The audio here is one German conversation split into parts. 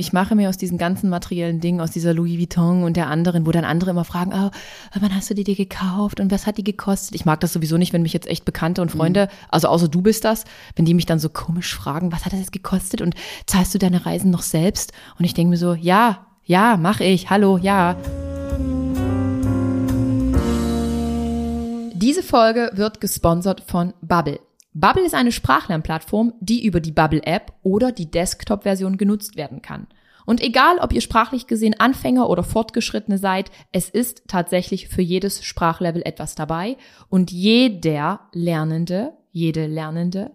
Ich mache mir aus diesen ganzen materiellen Dingen, aus dieser Louis Vuitton und der anderen, wo dann andere immer fragen, oh, wann hast du die dir gekauft und was hat die gekostet? Ich mag das sowieso nicht, wenn mich jetzt echt Bekannte und Freunde, mhm. also außer du bist das, wenn die mich dann so komisch fragen, was hat das jetzt gekostet und zahlst du deine Reisen noch selbst? Und ich denke mir so, ja, ja, mach ich, hallo, ja. Diese Folge wird gesponsert von Bubble. Bubble ist eine Sprachlernplattform, die über die Bubble App oder die Desktop-Version genutzt werden kann. Und egal, ob ihr sprachlich gesehen Anfänger oder Fortgeschrittene seid, es ist tatsächlich für jedes Sprachlevel etwas dabei und jeder Lernende, jede Lernende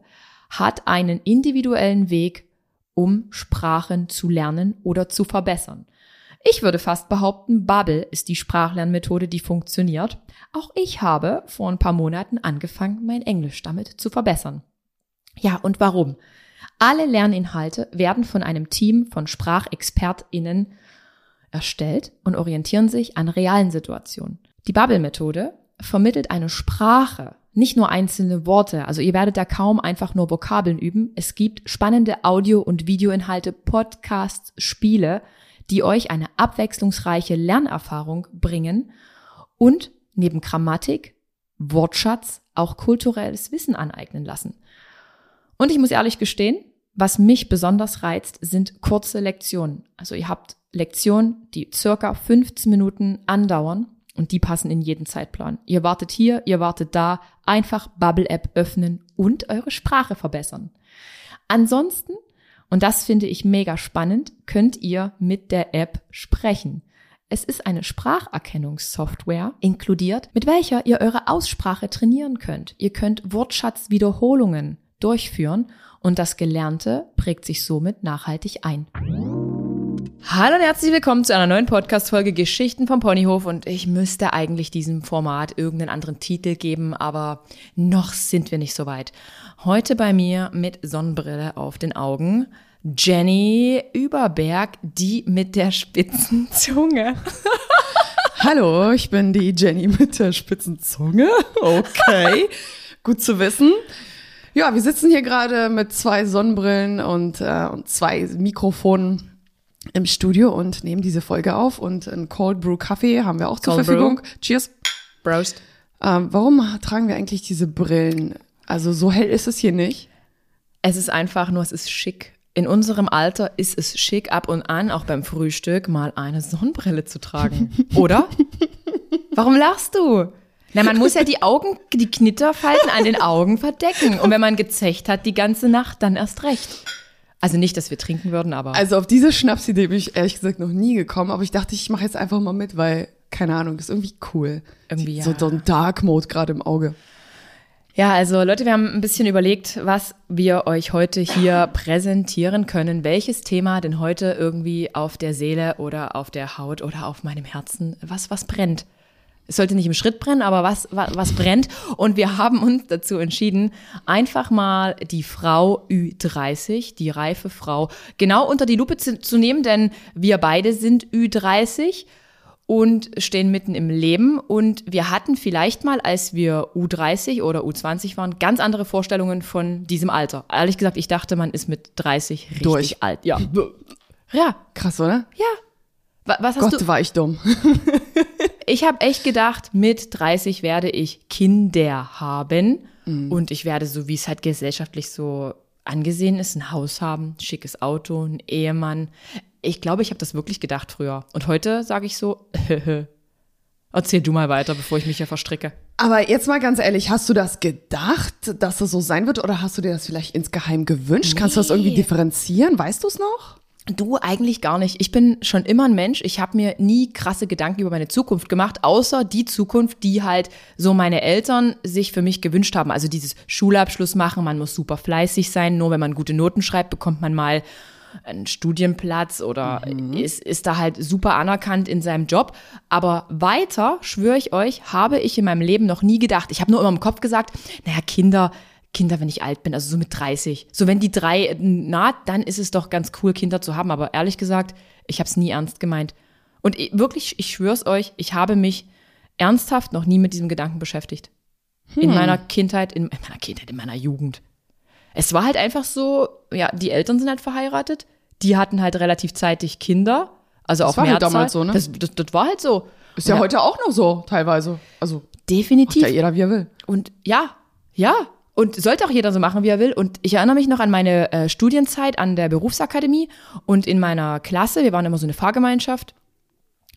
hat einen individuellen Weg, um Sprachen zu lernen oder zu verbessern. Ich würde fast behaupten, Bubble ist die Sprachlernmethode, die funktioniert. Auch ich habe vor ein paar Monaten angefangen, mein Englisch damit zu verbessern. Ja, und warum? Alle Lerninhalte werden von einem Team von SprachexpertInnen erstellt und orientieren sich an realen Situationen. Die Bubble-Methode vermittelt eine Sprache, nicht nur einzelne Worte. Also ihr werdet da kaum einfach nur Vokabeln üben. Es gibt spannende Audio- und Videoinhalte, Podcasts, Spiele, die euch eine abwechslungsreiche Lernerfahrung bringen und neben Grammatik, Wortschatz auch kulturelles Wissen aneignen lassen. Und ich muss ehrlich gestehen, was mich besonders reizt, sind kurze Lektionen. Also ihr habt Lektionen, die circa 15 Minuten andauern und die passen in jeden Zeitplan. Ihr wartet hier, ihr wartet da, einfach Bubble App öffnen und eure Sprache verbessern. Ansonsten und das finde ich mega spannend, könnt ihr mit der App sprechen. Es ist eine Spracherkennungssoftware inkludiert, mit welcher ihr eure Aussprache trainieren könnt. Ihr könnt Wortschatzwiederholungen durchführen und das Gelernte prägt sich somit nachhaltig ein. Hallo und herzlich willkommen zu einer neuen Podcast-Folge Geschichten vom Ponyhof und ich müsste eigentlich diesem Format irgendeinen anderen Titel geben, aber noch sind wir nicht so weit. Heute bei mir mit Sonnenbrille auf den Augen Jenny Überberg, die mit der spitzen Zunge. Hallo, ich bin die Jenny mit der spitzen Zunge. Okay, gut zu wissen. Ja, wir sitzen hier gerade mit zwei Sonnenbrillen und, äh, und zwei Mikrofonen im Studio und nehmen diese Folge auf. Und ein Cold Brew Kaffee haben wir auch zur Cold Verfügung. Brew. Cheers. Prost. Ähm, warum tragen wir eigentlich diese Brillen? Also so hell ist es hier nicht. Es ist einfach nur, es ist schick. In unserem Alter ist es schick ab und an, auch beim Frühstück, mal eine Sonnenbrille zu tragen. Oder? Warum lachst du? Na, man muss ja die Augen, die Knitterfalten an den Augen verdecken. Und wenn man gezecht hat die ganze Nacht, dann erst recht. Also nicht, dass wir trinken würden, aber. Also auf diese Schnapsidee bin ich ehrlich gesagt noch nie gekommen, aber ich dachte, ich mache jetzt einfach mal mit, weil, keine Ahnung, ist irgendwie cool. Irgendwie, ja. So, so ein Dark Mode gerade im Auge. Ja, also Leute, wir haben ein bisschen überlegt, was wir euch heute hier präsentieren können. Welches Thema denn heute irgendwie auf der Seele oder auf der Haut oder auf meinem Herzen, was, was brennt? Es sollte nicht im Schritt brennen, aber was, was, was brennt? Und wir haben uns dazu entschieden, einfach mal die Frau Ü30, die reife Frau, genau unter die Lupe zu, zu nehmen, denn wir beide sind Ü30 und stehen mitten im Leben. Und wir hatten vielleicht mal, als wir U30 oder U20 waren, ganz andere Vorstellungen von diesem Alter. Ehrlich gesagt, ich dachte, man ist mit 30 richtig Durch. alt. Ja. Ja. Krass, oder? Ja. Was hast Gott, du? war ich dumm. ich habe echt gedacht, mit 30 werde ich Kinder haben. Mhm. Und ich werde, so wie es halt gesellschaftlich so angesehen ist, ein Haus haben, schickes Auto, ein Ehemann. Ich glaube, ich habe das wirklich gedacht früher. Und heute sage ich so, erzähl du mal weiter, bevor ich mich hier verstricke. Aber jetzt mal ganz ehrlich, hast du das gedacht, dass das so sein wird oder hast du dir das vielleicht insgeheim gewünscht? Nee. Kannst du das irgendwie differenzieren? Weißt du es noch? Du eigentlich gar nicht. Ich bin schon immer ein Mensch. Ich habe mir nie krasse Gedanken über meine Zukunft gemacht, außer die Zukunft, die halt so meine Eltern sich für mich gewünscht haben. Also dieses Schulabschluss machen, man muss super fleißig sein. Nur wenn man gute Noten schreibt, bekommt man mal einen Studienplatz oder mhm. ist, ist da halt super anerkannt in seinem Job. Aber weiter, schwöre ich euch, habe ich in meinem Leben noch nie gedacht. Ich habe nur immer im Kopf gesagt, naja, Kinder, Kinder, wenn ich alt bin, also so mit 30. So wenn die drei naht, dann ist es doch ganz cool, Kinder zu haben. Aber ehrlich gesagt, ich habe es nie ernst gemeint. Und wirklich, ich schwör's euch, ich habe mich ernsthaft noch nie mit diesem Gedanken beschäftigt. Hm. In meiner Kindheit, in, in meiner Kindheit, in meiner Jugend. Es war halt einfach so, ja, die Eltern sind halt verheiratet, die hatten halt relativ zeitig Kinder. Also auch war halt Mehrzahl. damals so, ne? Das, das, das war halt so. Ist ja, Ja. heute auch noch so, teilweise. Also, macht Definitiv. ja jeder, wie er will. Und ja, ja. Und sollte auch jeder so machen, wie er will. Und ich erinnere mich noch an meine äh, Studienzeit an der Berufsakademie und in meiner Klasse, wir waren immer so eine Fahrgemeinschaft,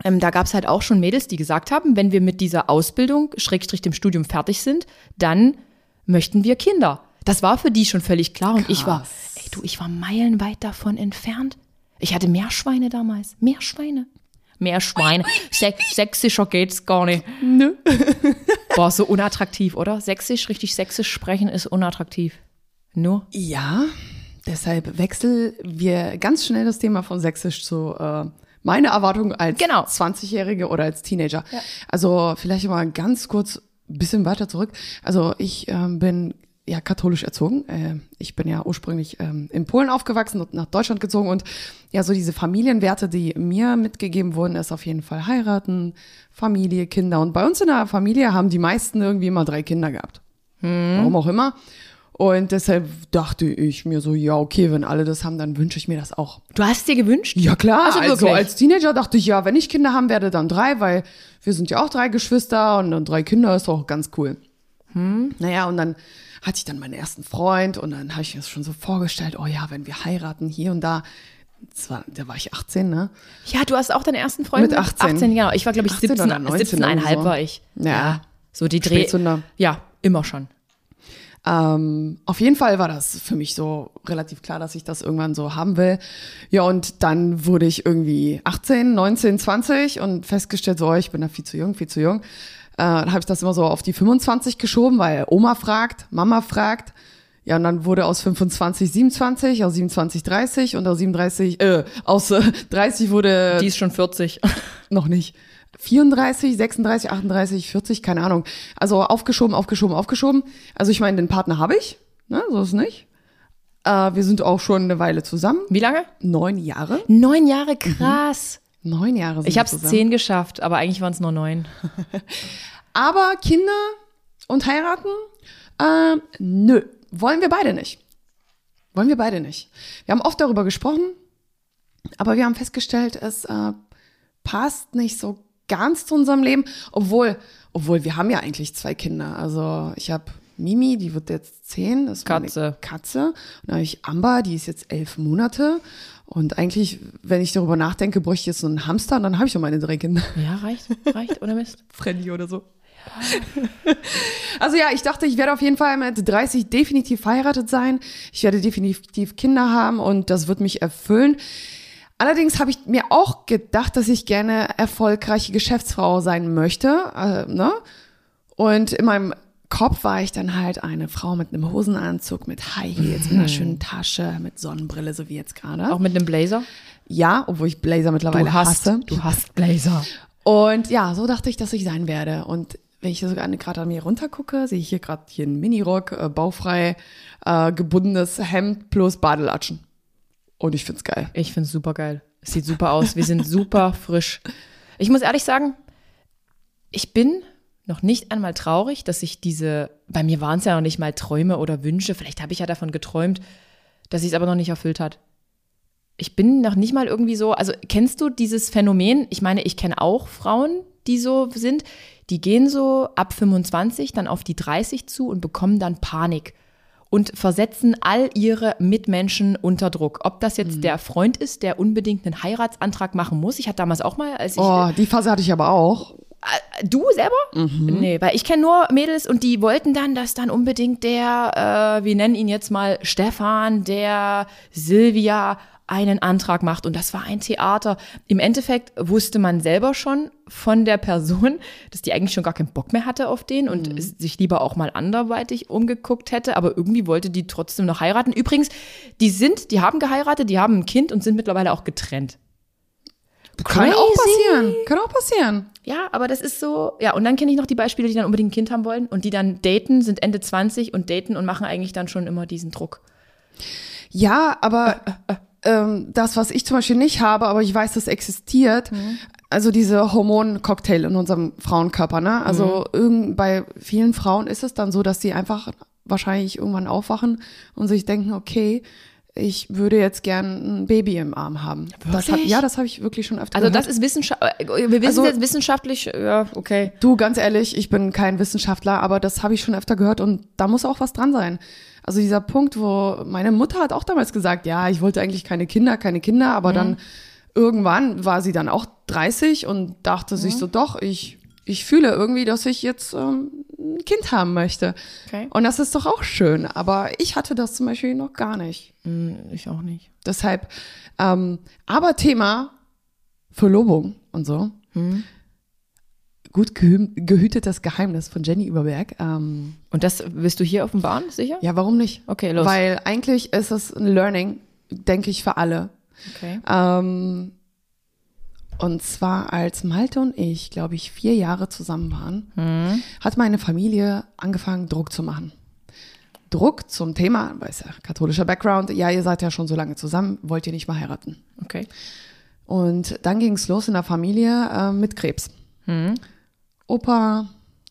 ähm, da gab es halt auch schon Mädels, die gesagt haben, wenn wir mit dieser Ausbildung, Schrägstrich dem Studium fertig sind, dann möchten wir Kinder. Das war für die schon völlig klar. Und ich war, Krass. ey du, ich war meilenweit davon entfernt. Ich hatte mehr Schweine damals. Mehr Schweine. Mehr Schweine. Se sächsischer geht's gar nicht. Nö. Boah, so unattraktiv, oder? Sächsisch, richtig sächsisch sprechen ist unattraktiv. Nur? Ja, deshalb wechseln wir ganz schnell das Thema von Sächsisch zu äh, meine Erwartung als Genau. 20-Jährige oder als Teenager. Also vielleicht mal ganz kurz ein bisschen weiter zurück. Also ich ähm, bin ja katholisch erzogen. Äh, ich bin ja ursprünglich ähm, in Polen aufgewachsen und nach Deutschland gezogen und ja, so diese Familienwerte, die mir mitgegeben wurden, ist auf jeden Fall heiraten, Familie, Kinder. Und bei uns in der Familie haben die meisten irgendwie immer drei Kinder gehabt. Warum auch immer. Und deshalb dachte ich mir so, ja, okay, wenn alle das haben, dann wünsche ich mir das auch. Du hast dir gewünscht? Ja klar, Also also, als Teenager dachte ich, ja, wenn ich Kinder haben werde, dann drei, weil wir sind ja auch drei Geschwister und dann drei Kinder ist auch ganz cool. Hm. Naja, und dann hatte ich dann meinen ersten Freund und dann habe ich mir das schon so vorgestellt, oh ja, wenn wir heiraten hier und da. War, da war ich 18, ne? Ja, du hast auch deinen ersten Freund Mit 18. 18, genau. Ich war, glaube ich, 18 17, oder 19 17,5 irgendwie so. war ich. Ja. So die Dreh. Ja, immer schon. Ähm, auf jeden Fall war das für mich so relativ klar, dass ich das irgendwann so haben will. Ja, und dann wurde ich irgendwie 18, 19, 20 und festgestellt, so, ich bin da viel zu jung, viel zu jung. Äh, habe ich das immer so auf die 25 geschoben, weil Oma fragt, Mama fragt. Ja, und dann wurde aus 25 27, aus 27 30 und aus 37, äh, aus äh, 30 wurde Die ist schon 40. noch nicht. 34, 36, 38, 40, keine Ahnung. Also aufgeschoben, aufgeschoben, aufgeschoben. Also ich meine, den Partner habe ich, ne, so ist nicht. Äh, wir sind auch schon eine Weile zusammen. Wie lange? Neun Jahre. Neun Jahre, krass. Neun Jahre sind Ich habe es zehn geschafft, aber eigentlich waren es nur neun. Aber Kinder und heiraten? Äh, nö, wollen wir beide nicht. Wollen wir beide nicht. Wir haben oft darüber gesprochen, aber wir haben festgestellt, es äh, passt nicht so ganz zu unserem Leben, obwohl, obwohl wir haben ja eigentlich zwei Kinder. Also ich habe Mimi, die wird jetzt zehn, das ist Katze. Katze. Und dann habe ich Amber, die ist jetzt elf Monate. Und eigentlich, wenn ich darüber nachdenke, bräuchte ich jetzt so einen Hamster und dann habe ich schon meine drei Kinder. Ja, reicht, reicht, oder Mist? Freddy oder so. Also ja, ich dachte, ich werde auf jeden Fall mit 30 definitiv verheiratet sein. Ich werde definitiv Kinder haben und das wird mich erfüllen. Allerdings habe ich mir auch gedacht, dass ich gerne erfolgreiche Geschäftsfrau sein möchte. Äh, ne? Und in meinem Kopf war ich dann halt eine Frau mit einem Hosenanzug, mit High Heels, mit einer schönen Tasche, mit Sonnenbrille, so wie jetzt gerade. Auch mit einem Blazer? Ja, obwohl ich Blazer mittlerweile hasse. du hast Blazer. Und ja, so dachte ich, dass ich sein werde. Und wenn ich sogar gerade an mir runtergucke, sehe ich hier gerade hier einen Minirock, äh, baufrei, äh, gebundenes Hemd plus Badelatschen. Und ich find's geil. Ich find's super geil. Es sieht super aus. Wir sind super frisch. Ich muss ehrlich sagen, ich bin noch nicht einmal traurig, dass ich diese, bei mir waren es ja noch nicht mal Träume oder Wünsche, vielleicht habe ich ja davon geträumt, dass ich es aber noch nicht erfüllt hat. Ich bin noch nicht mal irgendwie so, also kennst du dieses Phänomen? Ich meine, ich kenne auch Frauen, die so sind, die gehen so ab 25 dann auf die 30 zu und bekommen dann Panik und versetzen all ihre Mitmenschen unter Druck. Ob das jetzt der Freund ist, der unbedingt einen Heiratsantrag machen muss. Ich hatte damals auch mal, als ich Oh, die Phase hatte ich aber auch. Du selber? Nee, weil ich kenne nur Mädels und die wollten dann, dass dann unbedingt der, äh, wir nennen ihn jetzt mal Stefan, der Silvia einen Antrag macht. Und das war ein Theater. Im Endeffekt wusste man selber schon von der Person, dass die eigentlich schon gar keinen Bock mehr hatte auf den und sich lieber auch mal anderweitig umgeguckt hätte. Aber irgendwie wollte die trotzdem noch heiraten. Übrigens, die sind, die haben geheiratet, die haben ein Kind und sind mittlerweile auch getrennt. Kann auch passieren. Kann auch passieren. Ja, aber das ist so, ja, und dann kenne ich noch die Beispiele, die dann unbedingt ein Kind haben wollen und die dann daten, sind Ende 20 und daten und machen eigentlich dann schon immer diesen Druck. Ja, aber ähm, das, was ich zum Beispiel nicht habe, aber ich weiß, das existiert, also diese Hormoncocktail in unserem Frauenkörper, ne? Also irgend, bei vielen Frauen ist es dann so, dass sie einfach wahrscheinlich irgendwann aufwachen und sich denken, okay, ich würde jetzt gern ein Baby im Arm haben. Das hat, ja, das habe ich wirklich schon öfter Also gehört. das ist wissenschaftlich, wir wissen Also- jetzt wissenschaftlich, ja, okay. Du, ganz ehrlich, ich bin kein Wissenschaftler, aber das habe ich schon öfter gehört und da muss auch was dran sein. Also dieser Punkt, wo meine Mutter hat auch damals gesagt, ja, ich wollte eigentlich keine Kinder, keine Kinder, aber dann irgendwann war sie dann auch 30 und dachte sich so, doch, ich, ich fühle irgendwie, dass ich jetzt ähm, ein Kind haben möchte. Okay. Und das ist doch auch schön, aber ich hatte das zum Beispiel noch gar nicht. Ich auch nicht. Deshalb, ähm, aber Thema Verlobung und so. Gut gehü gehütetes Geheimnis von Jenny Überberg. Ähm, Und das willst du hier offenbaren, sicher? ja, warum nicht? Okay, los. Weil eigentlich ist es ein Learning, denke ich, für alle. Okay. Ähm, und zwar als Malte und ich, glaube ich, vier Jahre zusammen waren, Mhm. hat meine Familie angefangen, Druck zu machen. Druck zum Thema, weil es ja katholischer Background, ja, ihr seid ja schon so lange zusammen, wollt ihr nicht mal heiraten. Okay. Und dann ging es los in der Familie äh, mit Krebs. Opa,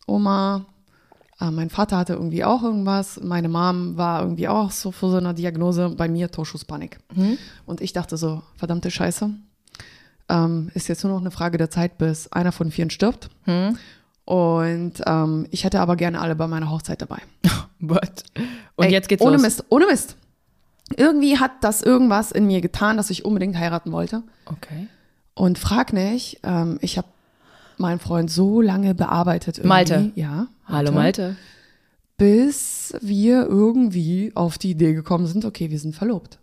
Oma, äh, mein Vater hatte irgendwie auch irgendwas. Meine Mom war irgendwie auch so vor so einer Diagnose. Bei mir Torschusspanik. Und ich dachte so, verdammte Scheiße. Ähm, ist jetzt nur noch eine Frage der Zeit, bis einer von vieren stirbt. Und ähm, ich hätte aber gerne alle bei meiner Hochzeit dabei. What? Und Ey, jetzt geht's ohne los. Mist, ohne Mist. Irgendwie hat das irgendwas in mir getan, dass ich unbedingt heiraten wollte. Okay. Und frag nicht, ähm, ich habe meinen Freund so lange bearbeitet. Irgendwie, Malte. Ja. Hallo Malte. Bis wir irgendwie auf die Idee gekommen sind, okay, wir sind verlobt.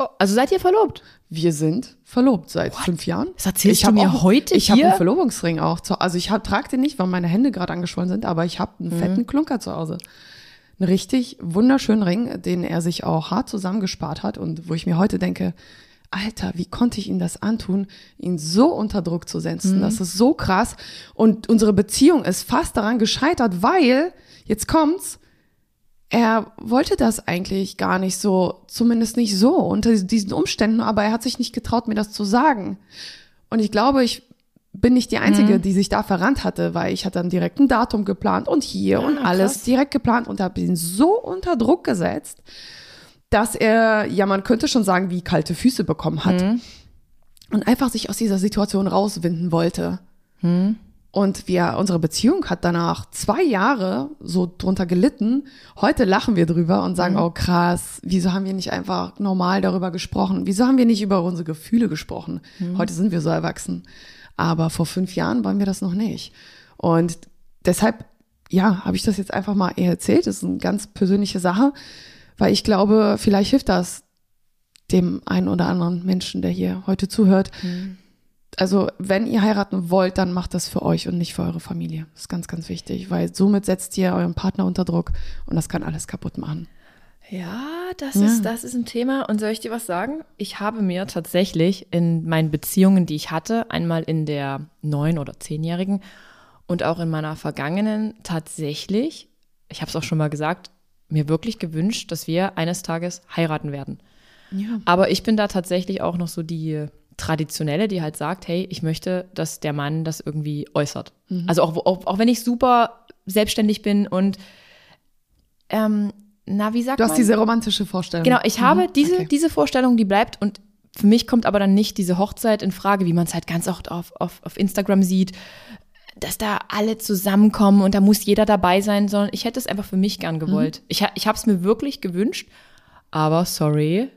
Oh, also seid ihr verlobt? Wir sind verlobt seit fünf Jahren. Das erzählst ich du mir auch, heute Ich habe einen Verlobungsring auch. Zu, also ich hab, trage den nicht, weil meine Hände gerade angeschwollen sind, aber ich habe einen Mhm. fetten Klunker zu Hause. Einen richtig wunderschönen Ring, den er sich auch hart zusammengespart hat und wo ich mir heute denke, Alter, wie konnte ich ihm das antun, ihn so unter Druck zu setzen? Mhm. Das ist so krass. Und unsere Beziehung ist fast daran gescheitert, weil, jetzt kommt's, er wollte das eigentlich gar nicht so, zumindest nicht so unter diesen Umständen, aber er hat sich nicht getraut, mir das zu sagen. Und ich glaube, ich bin nicht die Einzige, Mhm. die sich da verrannt hatte, weil ich hatte dann direkt ein Datum geplant und hier und alles krass. direkt geplant und habe ihn so unter Druck gesetzt, dass er, ja, man könnte schon sagen, wie kalte Füße bekommen hat Mhm. und einfach sich aus dieser Situation rauswinden wollte. Und wir, unsere Beziehung hat danach zwei Jahre so drunter gelitten. Heute lachen wir drüber und sagen, oh krass, wieso haben wir nicht einfach normal darüber gesprochen? Wieso haben wir nicht über unsere Gefühle gesprochen? Heute sind wir so erwachsen. Aber vor fünf Jahren waren wir das noch nicht. Und deshalb, ja, habe ich das jetzt einfach mal erzählt. Das ist eine ganz persönliche Sache, weil ich glaube, vielleicht hilft das dem einen oder anderen Menschen, der hier heute zuhört. Also, wenn ihr heiraten wollt, dann macht das für euch und nicht für eure Familie. Das ist ganz, ganz wichtig, weil somit setzt ihr euren Partner unter Druck und das kann alles kaputt machen. Ja, das ist, das ist ein Thema. Und soll ich dir was sagen? Ich habe mir tatsächlich in meinen Beziehungen, die ich hatte, einmal in der neun- oder zehnjährigen und auch in meiner vergangenen tatsächlich, ich habe es auch schon mal gesagt, mir wirklich gewünscht, dass wir eines Tages heiraten werden. Ja. Aber ich bin da tatsächlich auch noch so die traditionelle, die halt sagt, hey, ich möchte, dass der Mann das irgendwie äußert. Also auch, auch, auch wenn ich super selbstständig bin und ähm, na, wie sagt Du hast man? diese romantische Vorstellung. Genau, ich habe diese, okay. diese Vorstellung, die bleibt und für mich kommt aber dann nicht diese Hochzeit in Frage, wie man es halt ganz oft auf, auf, auf Instagram sieht, dass da alle zusammenkommen und da muss jeder dabei sein, sondern ich hätte es einfach für mich gern gewollt. Ich, ha- ich habe es mir wirklich gewünscht, aber sorry,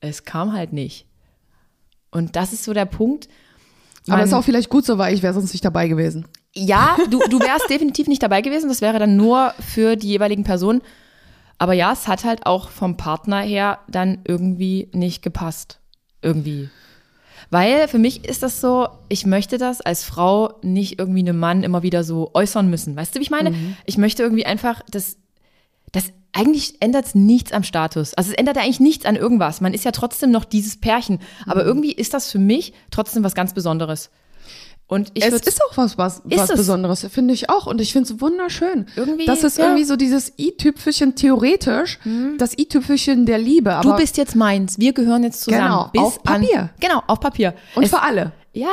es kam halt nicht. Und das ist so der Punkt. Aber Man- ist auch vielleicht gut so, weil ich wäre sonst nicht dabei gewesen. ja, du, du wärst definitiv nicht dabei gewesen. Das wäre dann nur für die jeweiligen Personen. Aber ja, es hat halt auch vom Partner her dann irgendwie nicht gepasst. Irgendwie. Weil für mich ist das so, ich möchte das als Frau nicht irgendwie einem Mann immer wieder so äußern müssen. Weißt du, wie ich meine? Ich möchte irgendwie einfach, das, das eigentlich ändert es nichts am Status. Also es ändert ja eigentlich nichts an irgendwas. Man ist ja trotzdem noch dieses Pärchen. Aber irgendwie ist das für mich trotzdem was ganz Besonderes. Und ich es ist auch was, was, Ist was es? Besonderes, finde ich auch. Und ich finde es wunderschön. Irgendwie, Das ist ja. irgendwie so dieses i-Tüpfelchen theoretisch, das i-Tüpfelchen der Liebe. Aber Du bist jetzt meins. Wir gehören jetzt zusammen. Genau, bis auf Papier. An, genau, auf Papier. und Es- für alle. Ja,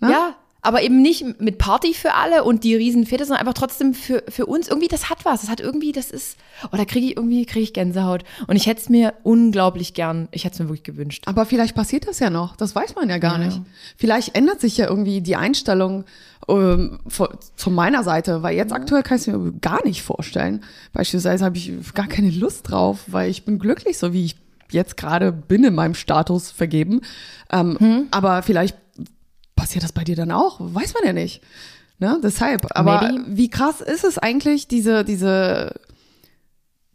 ja. Aber eben nicht mit Party für alle und die Riesenfete, sondern einfach trotzdem für, für uns. Irgendwie, das hat was. Das hat irgendwie, das ist, oh, da kriege ich irgendwie, kriege ich Gänsehaut. Und ich hätte es mir unglaublich gern, ich hätte es mir wirklich gewünscht. Aber vielleicht passiert das ja noch. Das weiß man ja gar Ja. nicht. Vielleicht ändert sich ja irgendwie die Einstellung ähm, von, von meiner Seite, weil jetzt aktuell kann ich es mir gar nicht vorstellen. Beispielsweise habe ich gar keine Lust drauf, weil ich bin glücklich, so wie ich jetzt gerade bin in meinem Status vergeben. Ähm, Hm. Aber vielleicht passiert das bei dir dann auch, weiß man ja nicht. Ne? Deshalb. Aber Maybe. wie krass ist es eigentlich, diese, diese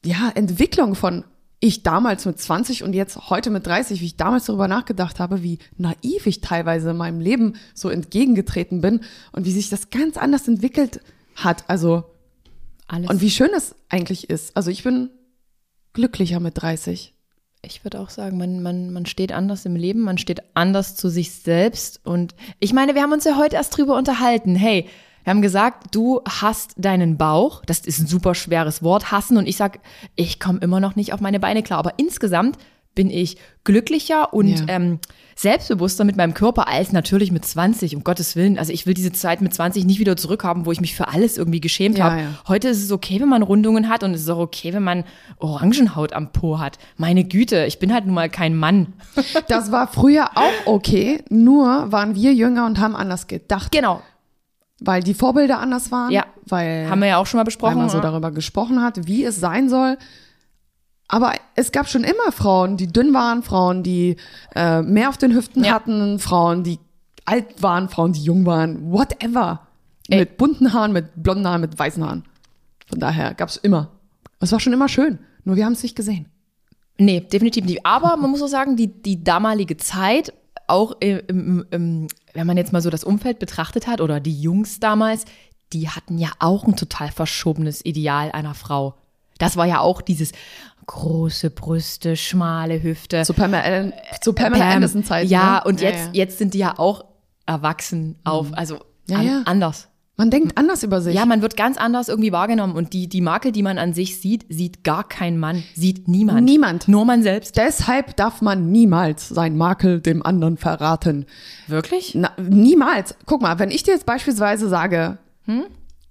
ja, Entwicklung von ich damals mit 20 und jetzt heute mit 30, wie ich damals darüber nachgedacht habe, wie naiv ich teilweise in meinem Leben so entgegengetreten bin und wie sich das ganz anders entwickelt hat. Also, Alles. und wie schön es eigentlich ist. Also ich bin glücklicher mit 30. Ich würde auch sagen, man, man, man steht anders im Leben, man steht anders zu sich selbst. Und ich meine, wir haben uns ja heute erst drüber unterhalten. Hey, wir haben gesagt, du hast deinen Bauch. Das ist ein super schweres Wort, hassen. Und ich sag, ich komme immer noch nicht auf meine Beine klar. Aber insgesamt bin ich glücklicher und Ja. ähm, selbstbewusster mit meinem Körper als natürlich mit 20, um Gottes Willen. Also ich will diese Zeit mit 20 nicht wieder zurückhaben, wo ich mich für alles irgendwie geschämt Ja, habe. ja. Heute ist es okay, wenn man Rundungen hat und es ist auch okay, wenn man Orangenhaut am Po hat. Meine Güte, ich bin halt nun mal kein Mann. Das war früher auch okay, nur waren wir jünger und haben anders gedacht, Genau, weil die Vorbilder anders waren, Ja. weil, haben wir ja auch schon mal weil besprochen. man so ja. darüber gesprochen hat, wie es sein soll. Aber es gab schon immer Frauen, die dünn waren, Frauen, die äh, mehr auf den Hüften Ja. hatten, Frauen, die alt waren, Frauen, die jung waren, whatever. Ey. Mit bunten Haaren, mit blonden Haaren, mit weißen Haaren. Von daher gab's immer. Es war schon immer schön, nur wir haben es nicht gesehen. Nee, definitiv nicht. Aber man muss auch sagen, die, die damalige Zeit, auch im, im, im, wenn man jetzt mal so das Umfeld betrachtet hat, oder die Jungs damals, die hatten ja auch ein total verschobenes Ideal einer Frau. Das war ja auch dieses große Brüste, schmale Hüfte. Zu Pamela, Allen- zu Pamela Pam. Anderson Zeit. Ja, ne? und jetzt, ja. Mhm. jetzt sind die ja auch erwachsen auf, also Ja, an, ja. anders. Man denkt anders über sich. Ja, man wird ganz anders irgendwie wahrgenommen und die, die Makel, die man an sich sieht, sieht gar kein Mann, sieht niemand. Niemand. Nur man selbst. Deshalb darf man niemals sein Makel dem anderen verraten. Wirklich? Na, niemals. Guck mal, wenn ich dir jetzt beispielsweise sage, Hm?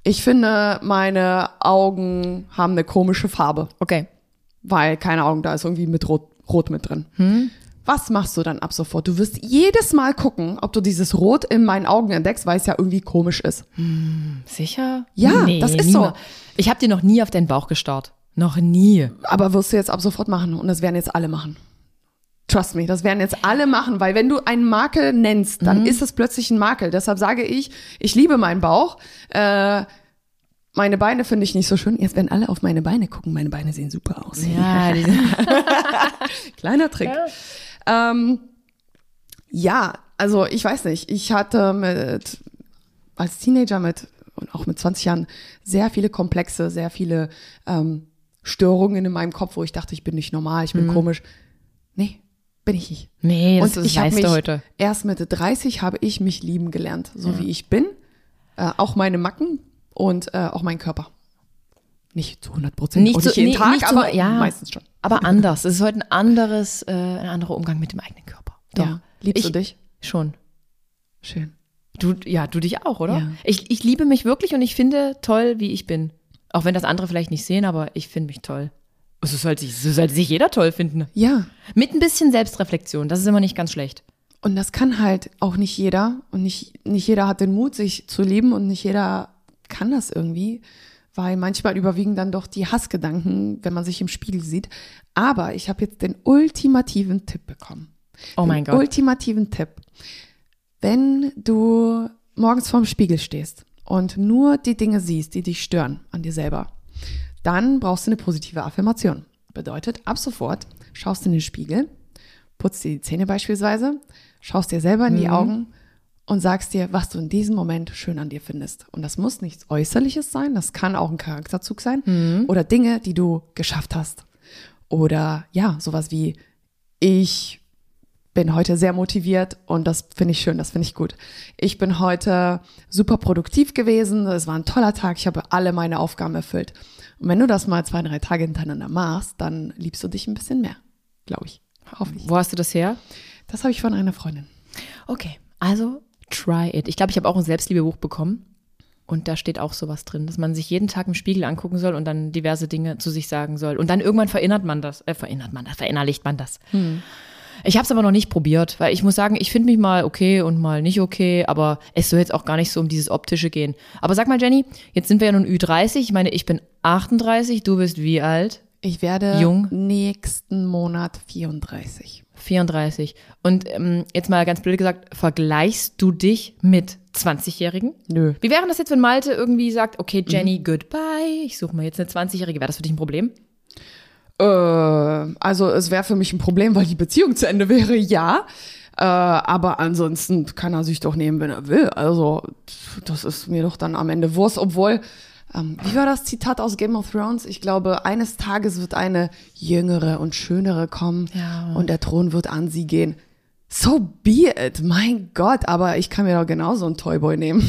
Ich finde, meine Augen haben eine komische Farbe, Okay. weil, keine Ahnung, da ist irgendwie mit Rot, Rot mit drin. Hm? Was machst du dann ab sofort? Du wirst jedes Mal gucken, ob du dieses Rot in meinen Augen entdeckst, weil es ja irgendwie komisch ist. Sicher? Ja, das ist so. niemals. Ich habe dir noch nie auf deinen Bauch gestarrt. Noch nie. Aber wirst du jetzt ab sofort machen und das werden jetzt alle machen. Trust me, das werden jetzt alle machen, weil wenn du einen Makel nennst, Mhm. dann ist es plötzlich ein Makel. Deshalb sage ich, ich liebe meinen Bauch. Äh, meine Beine finde ich nicht so schön. Jetzt werden alle auf meine Beine gucken. Meine Beine sehen super aus. Ja, Kleiner Trick. Ähm, ja, also ich weiß nicht. Ich hatte mit als Teenager mit und auch mit 20 Jahren sehr viele Komplexe, sehr viele ähm, Störungen in meinem Kopf, wo ich dachte, ich bin nicht normal, ich bin komisch. Nee, bin ich nicht. nee, das, und das ich weißt mich heute. erst Mitte 30 habe ich mich lieben gelernt, so wie ich bin, äh, auch meine Macken und äh, auch mein Körper. Nicht zu 100 Prozent, Nicht nicht, jeden nee, Tag, nicht aber ja. meistens schon. Aber anders. Es ist heute ein anderes, äh, ein anderer Umgang mit dem eigenen Körper. Doch. Ja. Liebst ich, du dich? Schon. Schön. Du, ja, du dich auch, oder? Ja. Ich, ich liebe mich wirklich und ich finde toll, wie ich bin. Auch wenn das andere vielleicht nicht sehen, aber ich finde mich toll. So sollte, sich, so sollte sich jeder toll finden. Ja, Mit ein bisschen Selbstreflexion, das ist immer nicht ganz schlecht. Und das kann halt auch nicht jeder. Und nicht, nicht jeder hat den Mut, sich zu lieben und nicht jeder kann das irgendwie. Weil manchmal überwiegen dann doch die Hassgedanken, wenn man sich im Spiegel sieht. Aber ich habe jetzt den ultimativen Tipp bekommen. Oh den mein Gott. Ultimativen Tipp. Wenn du morgens vorm Spiegel stehst und nur die Dinge siehst, die dich stören an dir selber, dann brauchst du eine positive Affirmation. Bedeutet, ab sofort schaust du in den Spiegel, putzt dir die Zähne beispielsweise, schaust dir selber in die Augen und sagst dir, was du in diesem Moment schön an dir findest. Und das muss nichts Äußerliches sein, das kann auch ein Charakterzug sein oder Dinge, die du geschafft hast. Oder ja, sowas wie, ich bin heute sehr motiviert und das finde ich schön, das finde ich gut. Ich bin heute super produktiv gewesen, es war ein toller Tag, ich habe alle meine Aufgaben erfüllt. Und wenn du das mal zwei, drei Tage hintereinander machst, dann liebst du dich ein bisschen mehr, glaube ich. Hoffe ich. Wo hast du das her? Das habe ich von einer Freundin. Okay, also Try it. Ich glaube, ich habe auch ein Selbstliebebuch bekommen. Und da steht auch sowas drin, dass man sich jeden Tag im Spiegel angucken soll und dann diverse Dinge zu sich sagen soll. Und dann irgendwann verinnert man das, äh, verinnert man das, verinnerlicht man das. Hm. Ich habe es aber noch nicht probiert, weil ich muss sagen, ich finde mich mal okay und mal nicht okay, aber es soll jetzt auch gar nicht so um dieses optische gehen. Aber sag mal, Jenny, jetzt sind wir ja nun Ü30. Ich meine, ich bin 38, du bist wie alt? Ich werde Jung. nächsten Monat 34. 34. Und ähm, jetzt mal ganz blöd gesagt, vergleichst du dich mit 20-Jährigen? Nö. Wie wäre das jetzt, wenn Malte irgendwie sagt, okay, Jenny, goodbye, ich suche mir jetzt eine 20-Jährige. Wäre das für dich ein Problem? Äh, also es wäre für mich ein Problem, weil die Beziehung zu Ende wäre, ja. Äh, aber ansonsten kann er sich doch nehmen, wenn er will. Also das ist mir doch dann am Ende Wurst, obwohl ähm, wie war das Zitat aus Game of Thrones? Ich glaube, eines Tages wird eine jüngere und schönere kommen Ja. und der Thron wird an sie gehen. So be it, mein Gott, aber ich kann mir doch genauso einen Toyboy nehmen.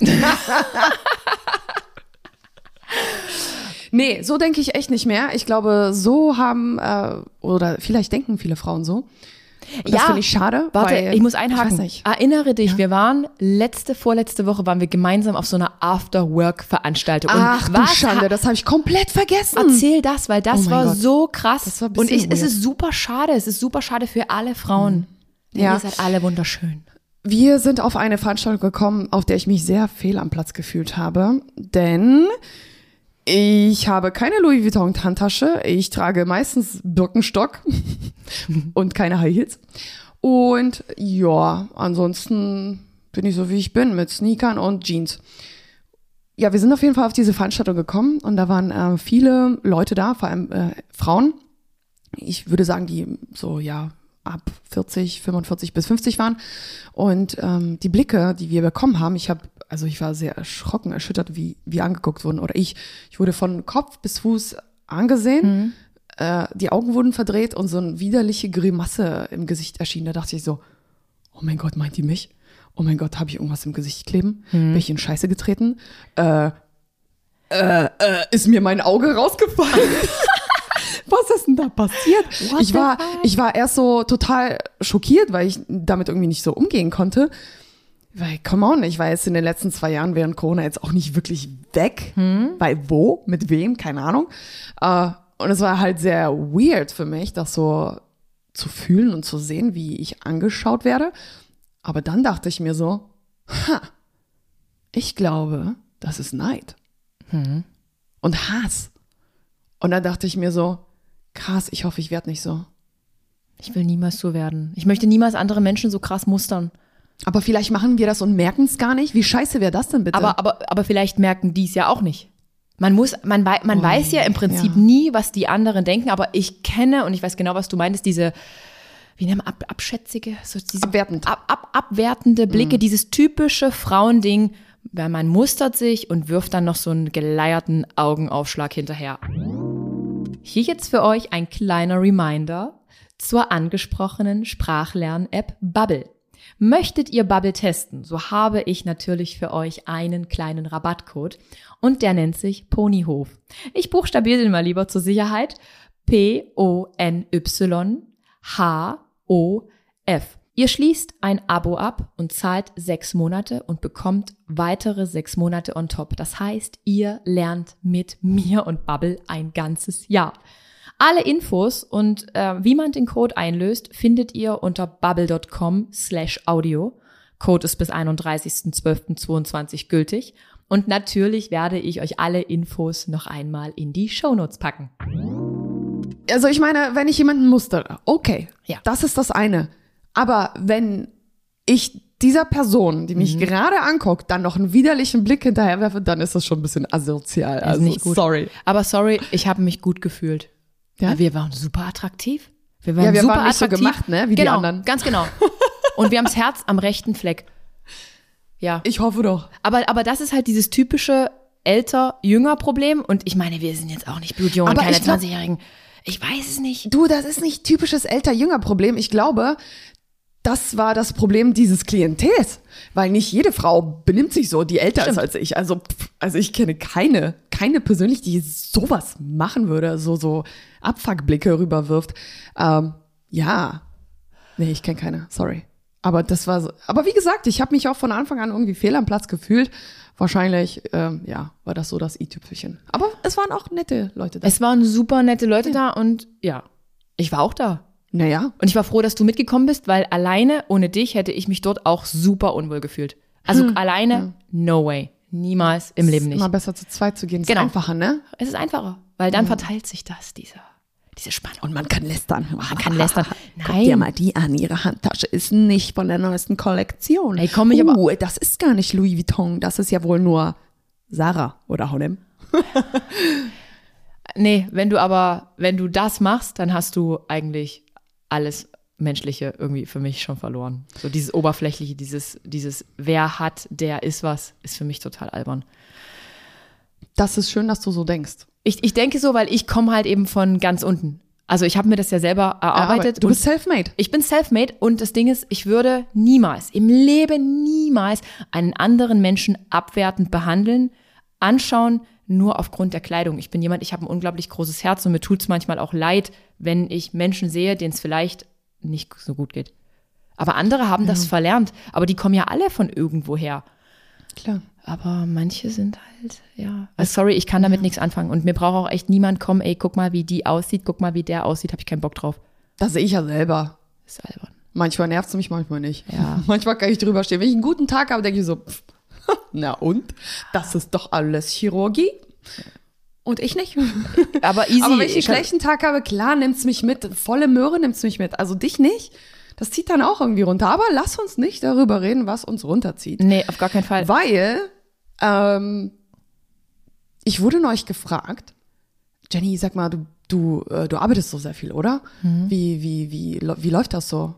nee, so denke ich echt nicht mehr. Ich glaube, so haben, äh, oder vielleicht denken viele Frauen so. Und das finde ich schade. Warte, weil, ich muss einhaken. Ich. Erinnere dich, wir waren letzte, vorletzte Woche waren wir gemeinsam auf so einer After-Work-Veranstaltung. Ach du was Schande, das habe ich komplett vergessen. Erzähl das, weil das Oh war Gott. so krass. Das war und ich, es ist super schade. Es ist super schade für alle Frauen. Denn Ja. Ihr seid alle wunderschön. Wir sind auf eine Veranstaltung gekommen, auf der ich mich sehr fehl am Platz gefühlt habe, denn ich habe keine Louis Vuitton Handtasche, ich trage meistens Birkenstock und keine High Heels. Und ja, ansonsten bin ich so wie ich bin mit Sneakern und Jeans. Ja, wir sind auf jeden Fall auf diese Veranstaltung gekommen und da waren äh, viele Leute da, vor allem äh, Frauen. Ich würde sagen, die so ja ab 40, 45 bis 50 waren. Und ähm, die Blicke, die wir bekommen haben, ich habe, also ich war sehr erschrocken, erschüttert, wie wir angeguckt wurden. Oder ich, ich wurde von Kopf bis Fuß angesehen. Äh, die Augen wurden verdreht und so eine widerliche Grimasse im Gesicht erschien. Da dachte ich so, oh mein Gott, meint die mich? Oh mein Gott, habe ich irgendwas im Gesicht kleben? Bin ich in Scheiße getreten? Äh, äh, äh, ist mir mein Auge rausgefallen? Was ist denn da passiert? What ich war, ich war erst so total schockiert, weil ich damit irgendwie nicht so umgehen konnte. Weil, come on, ich war jetzt in den letzten zwei Jahren während Corona jetzt auch nicht wirklich weg. Weil wo? Mit wem? Keine Ahnung. Äh, und es war halt sehr weird für mich, das so zu fühlen und zu sehen, wie ich angeschaut werde. Aber dann dachte ich mir so, ha, ich glaube, das ist Neid. Und Hass. Und dann dachte ich mir so, krass, ich hoffe, ich werde nicht so. Ich will niemals so werden. Ich möchte niemals andere Menschen so krass mustern. Aber vielleicht machen wir das und merken es gar nicht. Wie scheiße wäre das denn bitte? Aber, aber, aber vielleicht merken die es ja auch nicht. Man muss, man, wei man Oh, weiß ja im Prinzip ja. nie, was die anderen denken, aber ich kenne und ich weiß genau, was du meintest, diese, wie nennt man, ab, abschätzige, so diese Abwertend. Ab, ab, abwertende Blicke, dieses typische Frauending, weil man mustert sich und wirft dann noch so einen geleierten Augenaufschlag hinterher. Hier jetzt für euch ein kleiner Reminder zur angesprochenen Sprachlern-App Bubble. Möchtet ihr Bubble testen, so habe ich natürlich für euch einen kleinen Rabattcode und der nennt sich Ponyhof. Ich buchstabiere den mal lieber zur Sicherheit. P-O-N-Y-H-O-F. Ihr schließt ein Abo ab und zahlt sechs Monate und bekommt weitere sechs Monate on top. Das heißt, ihr lernt mit mir und Bubble ein ganzes Jahr. Alle Infos und äh, wie man den Code einlöst, findet ihr unter bubble.com slash audio. Code ist bis 31.12.22 gültig. Und natürlich werde ich euch alle Infos noch einmal in die Shownotes packen. also ich meine, wenn ich jemanden mustere, okay, Ja. das ist das eine. Aber wenn ich dieser Person, die Mhm. mich gerade anguckt, dann noch einen widerlichen Blick hinterherwerfe, dann ist das schon ein bisschen asozial. Also sorry. Aber sorry, ich habe mich gut gefühlt. Ja? Wir waren super attraktiv. Wir waren Ja, wir super waren nicht so attraktiv. gemacht, ne, wie die genau, anderen. Ganz genau. Und wir haben das Herz am rechten Fleck. Ja. Ich hoffe doch. Aber, aber das ist halt dieses typische älter-jünger-Problem. Und ich meine, wir sind jetzt auch nicht blutjung und keine ich glaub- 20-Jährigen. Ich weiß es nicht. Du, das ist nicht typisches älter-jünger-Problem. Ich glaube, das war das Problem dieses Klientels. Weil nicht jede Frau benimmt sich so, die älter Stimmt. ist als ich. Also, also ich kenne keine, keine persönlich, die sowas machen würde, so, so Abfuckblicke rüberwirft. Ähm, ja. Nee, ich kenne keine. Sorry. Aber das war so. Aber wie gesagt, ich habe mich auch von Anfang an irgendwie fehl am Platz gefühlt. Wahrscheinlich, ähm, ja, war das so das i-Tüpfelchen. Aber es waren auch nette Leute da. Es waren super nette Leute da und ja, ich war auch da. Naja, Und ich war froh, dass du mitgekommen bist, weil alleine ohne dich hätte ich mich dort auch super unwohl gefühlt. Also alleine, no way. Niemals im Leben nicht. Immer besser zu zweit zu gehen. Ist Genau. einfacher, ne? Es ist einfacher, weil dann verteilt sich das, dieser, diese Spannung. Und man kann lästern. Man kann lästern. Guck dir Nein. mal die an, ihre Handtasche ist nicht von der neuesten Kollektion. Ey, komm ich aber- uh, das ist gar nicht Louis Vuitton, das ist ja wohl nur Sarah oder Honem. Nee, wenn du aber, wenn du das machst, dann hast du eigentlich alles Menschliche irgendwie für mich schon verloren. So dieses Oberflächliche, dieses, dieses Wer hat, der ist was, ist für mich total albern. Das ist schön, dass du so denkst. Ich, ich denke so, weil ich komme halt eben von ganz unten. Also ich habe mir das ja selber erarbeitet. du bist self-made. ich bin self-made und das Ding ist, ich würde niemals, im Leben niemals einen anderen Menschen abwertend behandeln, anschauen, nur aufgrund der Kleidung. Ich bin jemand, ich habe ein unglaublich großes Herz und mir tut's manchmal auch leid, wenn ich Menschen sehe, denen es vielleicht nicht so gut geht. Aber andere haben das verlernt. Aber die kommen ja alle von irgendwoher. Klar. Aber manche sind halt, ja. Also sorry, ich kann damit nichts anfangen. Und mir braucht auch echt niemand kommen, ey, guck mal, wie die aussieht, guck mal, wie der aussieht, habe ich keinen Bock drauf. Das sehe ich ja selber. ist albern. Manchmal nervt es mich, manchmal nicht. Ja. Manchmal kann ich drüber stehen. Wenn ich einen guten Tag habe, denke ich so, pff, na und? Das ist doch alles Chirurgie. Und ich nicht. Aber easy. Aber wenn ich einen schlechten Tag habe, klar, nimmt's mich mit. Volle Möhre nimmt's mich mit. Also dich nicht. Das zieht dann auch irgendwie runter. Aber lass uns nicht darüber reden, was uns runterzieht. Nee, auf gar keinen Fall. Weil ähm, ich wurde neulich gefragt, Jenny, sag mal, du, du, äh, du arbeitest so sehr viel, oder? Wie, wie, wie, lo- wie läuft das so?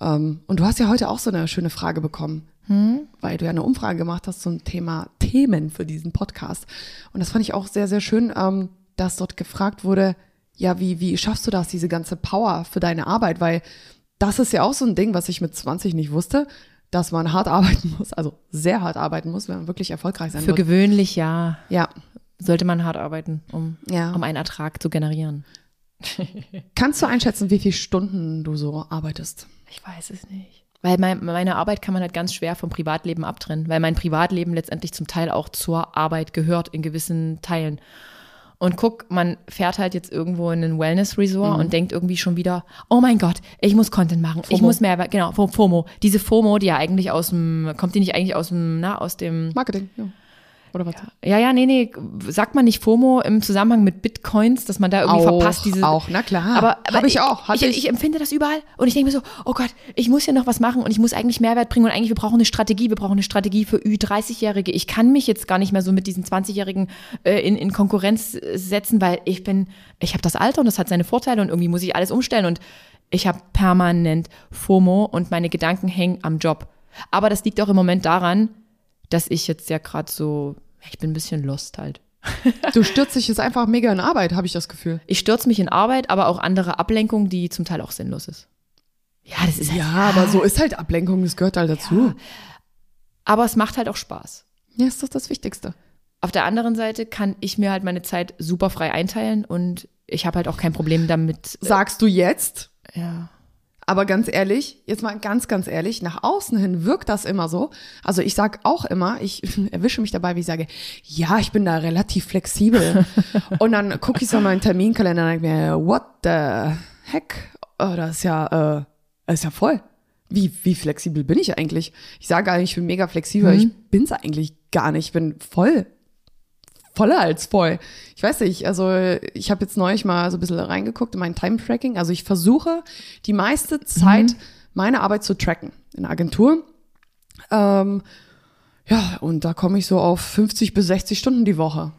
Ähm, und du hast ja heute auch so eine schöne Frage bekommen, weil du ja eine Umfrage gemacht hast zum Thema Themen für diesen Podcast. Und das fand ich auch sehr, sehr schön, ähm, dass dort gefragt wurde, ja, wie, wie schaffst du das, diese ganze Power für deine Arbeit? Weil das ist ja auch so ein Ding, was ich mit 20 nicht wusste, dass man hart arbeiten muss, also sehr hart arbeiten muss, wenn man wirklich erfolgreich sein Für wird. gewöhnlich, ja, Ja. sollte man hart arbeiten, um, Ja. um einen Ertrag zu generieren. Kannst du einschätzen, wie viele Stunden du so arbeitest? Ich weiß es nicht. Weil mein, meine Arbeit kann man halt ganz schwer vom Privatleben abtrennen, weil mein Privatleben letztendlich zum Teil auch zur Arbeit gehört in gewissen Teilen. Und guck, man fährt halt jetzt irgendwo in einen Wellness-Resort und denkt irgendwie schon wieder, oh mein Gott, ich muss Content machen, ich FOMO. muss mehr, genau, Fo- FOMO. Diese FOMO, die ja eigentlich aus dem, kommt die nicht eigentlich aus dem, na, aus dem, Marketing, ja. Oder was? ja, ja, nee, nee, sagt man nicht FOMO im Zusammenhang mit Bitcoins, dass man da irgendwie Auch, verpasst, diese. auch, na klar. Aber, aber Hab ich auch, hatte ich, ich. ich empfinde das überall und ich denke mir so, oh Gott, ich muss hier noch was machen und ich muss eigentlich Mehrwert bringen und eigentlich wir brauchen eine Strategie, wir brauchen eine Strategie für Ü30-Jährige. Ich kann mich jetzt gar nicht mehr so mit diesen 20-Jährigen äh, in, in Konkurrenz setzen, weil ich bin, ich habe das Alter und das hat seine Vorteile und irgendwie muss ich alles umstellen und ich habe permanent FOMO und meine Gedanken hängen am Job. Aber das liegt auch im Moment daran, dass ich jetzt ja gerade so, ich bin ein bisschen lost halt. Du stürzt dich jetzt einfach mega in Arbeit, habe ich das Gefühl. Ich stürze mich in Arbeit, aber auch andere Ablenkung, die zum Teil auch sinnlos ist. Ja, das ist halt, Ja, aber so ist halt Ablenkung, das gehört halt dazu. aber es macht halt auch Spaß. Ja, ist doch das Wichtigste. Auf der anderen Seite kann ich mir halt meine Zeit super frei einteilen und ich habe halt auch kein Problem damit. Sagst du jetzt, Ja. Aber ganz ehrlich, jetzt mal ganz, ganz ehrlich, nach außen hin wirkt das immer so. Also ich sag auch immer, ich erwische mich dabei, wie ich sage, ja, ich bin da relativ flexibel. und dann gucke ich so meinen Terminkalender und denke mir, what the heck? Oh, das ist ja, äh, das ist ja voll. Wie, wie flexibel bin ich eigentlich? Ich sage eigentlich, ich bin mega flexibel, ich bin's eigentlich gar nicht. Ich bin voll voller als voll. Ich weiß nicht, also ich habe jetzt neulich mal so ein bisschen reingeguckt in mein Time-Tracking. Also ich versuche die meiste Zeit meine Arbeit zu tracken in der Agentur. Ähm, ja, und da komme ich so auf 50 bis 60 Stunden die Woche.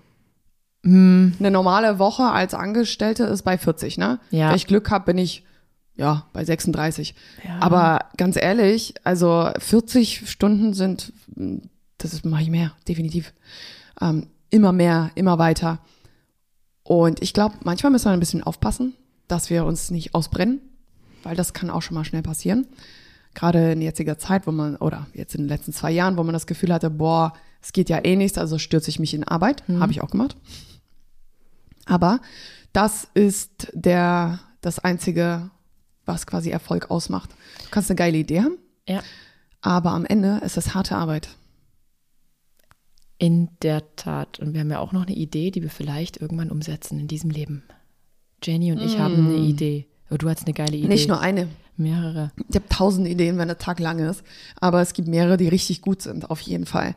Eine normale Woche als Angestellte ist bei 40, ne? Ja. Wenn ich Glück habe, bin ich ja bei 36. Aber ganz ehrlich, also 40 Stunden sind, das mache ich mehr, definitiv. Ähm, immer mehr, immer weiter. Und ich glaube, manchmal müssen wir ein bisschen aufpassen, dass wir uns nicht ausbrennen, weil das kann auch schon mal schnell passieren. Gerade in jetziger Zeit, wo man, oder jetzt in den letzten zwei Jahren, wo man das Gefühl hatte, boah, es geht ja eh nichts, also stürze ich mich in Arbeit. Habe ich auch gemacht. Aber das ist der, das Einzige, was quasi Erfolg ausmacht. Du kannst eine geile Idee haben. Ja. Aber am Ende ist es harte Arbeit. In der Tat. Und wir haben ja auch noch eine Idee, die wir vielleicht irgendwann umsetzen in diesem Leben. Jenny und ich haben eine Idee. Oh, du hast eine geile Idee. Mm. Nicht nur eine. Mehrere. Ich habe tausend Ideen, wenn der Tag lang ist. Aber es gibt mehrere, die richtig gut sind, auf jeden Fall.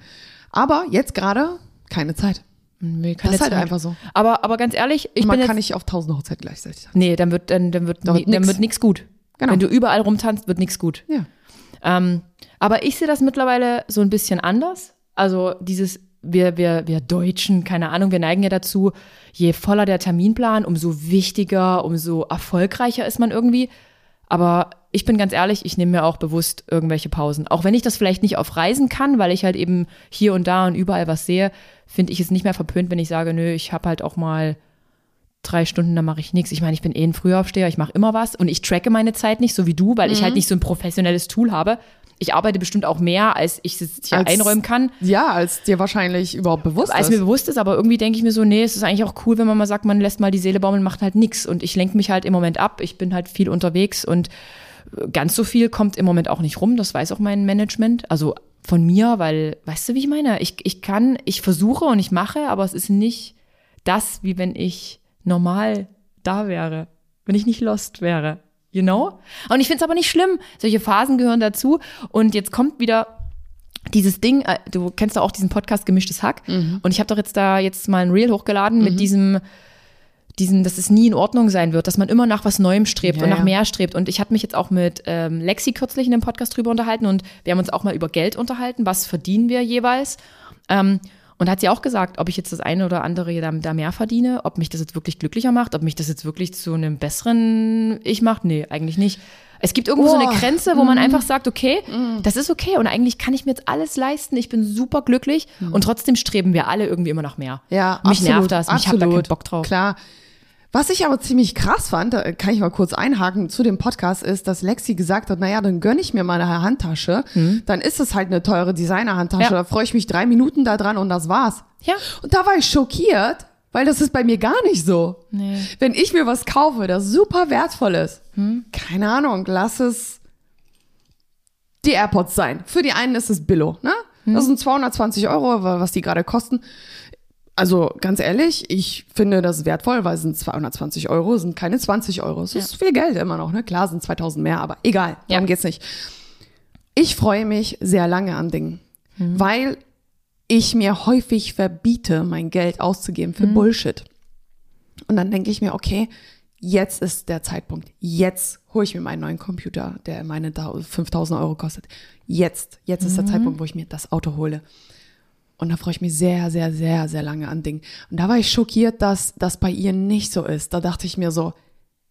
Aber jetzt gerade keine Zeit. Nee, Das keine ist halt einfach so. Aber, aber ganz ehrlich, ich Man bin kann jetzt, nicht auf tausend Hochzeiten gleichzeitig haben. nee, dann wird, dann, dann wird, Da wird nee, dann wird nichts gut. Genau. Wenn du überall rumtanzt, wird nichts gut. Ja. Ähm, aber ich sehe das mittlerweile so ein bisschen anders. Also dieses, wir, wir, wir Deutschen, keine Ahnung, wir neigen ja dazu, je voller der Terminplan, umso wichtiger, umso erfolgreicher ist man irgendwie. Aber ich bin ganz ehrlich, ich nehme mir auch bewusst irgendwelche Pausen. Auch wenn ich das vielleicht nicht auf Reisen kann, weil ich halt eben hier und da und überall was sehe, finde ich es nicht mehr verpönt, wenn ich sage, nö, ich habe halt auch mal drei Stunden, dann mache ich nichts. Ich meine, ich bin eh ein Frühaufsteher, ich mache immer was und ich tracke meine Zeit nicht, so wie du, weil ich halt nicht so ein professionelles Tool habe. Ich arbeite bestimmt auch mehr, als ich es hier Als- einräumen kann. Ja, als dir wahrscheinlich überhaupt bewusst Als ist. mir bewusst ist, aber irgendwie denke ich mir so, nee, es ist eigentlich auch cool, wenn man mal sagt, man lässt mal die Seele baumeln, macht halt nichts. Und ich lenke mich halt im Moment ab. Ich bin halt viel unterwegs und ganz so viel kommt im Moment auch nicht rum. Das weiß auch mein Management. Also von mir, weil, weißt du, wie ich meine? Ich, ich kann, ich versuche und ich mache, aber es ist nicht das, wie wenn ich normal da wäre. Wenn ich nicht lost wäre. You know? Und ich finde es aber nicht schlimm. Solche Phasen gehören dazu. Und jetzt kommt wieder dieses Ding, äh, du kennst doch auch diesen Podcast Gemischtes Hack. Und ich habe doch jetzt da jetzt mal ein Reel hochgeladen mit diesem, diesen, dass es nie in Ordnung sein wird, dass man immer nach was Neuem strebt Ja, und nach ja. mehr strebt. Und ich hatte mich jetzt auch mit ähm, Lexi kürzlich in dem Podcast drüber unterhalten und wir haben uns auch mal über Geld unterhalten. Was verdienen wir jeweils? Ähm, und hat sie auch gesagt, ob ich jetzt das eine oder andere da, da mehr verdiene, ob mich das jetzt wirklich glücklicher macht, ob mich das jetzt wirklich zu einem besseren Ich macht. Nee, eigentlich nicht. Es gibt irgendwo so eine. Grenze, wo man einfach sagt, okay, das ist okay und eigentlich kann ich mir jetzt alles leisten. Ich bin super glücklich und trotzdem streben wir alle irgendwie immer nach mehr. Ja, mich absolut, nervt das, ich habe da keinen absolut. Bock drauf. Klar. Was ich aber ziemlich krass fand, da kann ich mal kurz einhaken zu dem Podcast, ist, dass Lexi gesagt hat, naja, dann gönn ich mir meine Handtasche. Dann ist es halt eine teure Designer-Handtasche. Ja. Da freue ich mich drei Minuten da dran und das war's. Ja. Und da war ich schockiert, weil das ist bei mir gar nicht so. Nee. Wenn ich mir was kaufe, das super wertvoll ist, Hm. keine Ahnung, lass es die AirPods sein. Für die einen ist es Billo, ne? Hm. Das sind 220 Euro, was die gerade kosten. Also ganz ehrlich, ich finde das wertvoll, weil es sind 220 Euro, sind keine 20 Euro. Es ist viel Geld immer noch, ne? Klar sind 2000 mehr, aber egal, darum Ja. geht's nicht. Ich freue mich sehr lange an Dingen, Mhm. weil ich mir häufig verbiete, mein Geld auszugeben Mhm. für Bullshit. Und dann denke ich mir, okay, jetzt ist der Zeitpunkt. Jetzt hole ich mir meinen neuen Computer, der meine da- 5000 Euro kostet. Jetzt, jetzt ist der Zeitpunkt, wo ich mir das Auto hole. Und da freue ich mich sehr, sehr, sehr, sehr lange an Dingen. Und da war ich schockiert, dass das bei ihr nicht so ist. Da dachte ich mir so,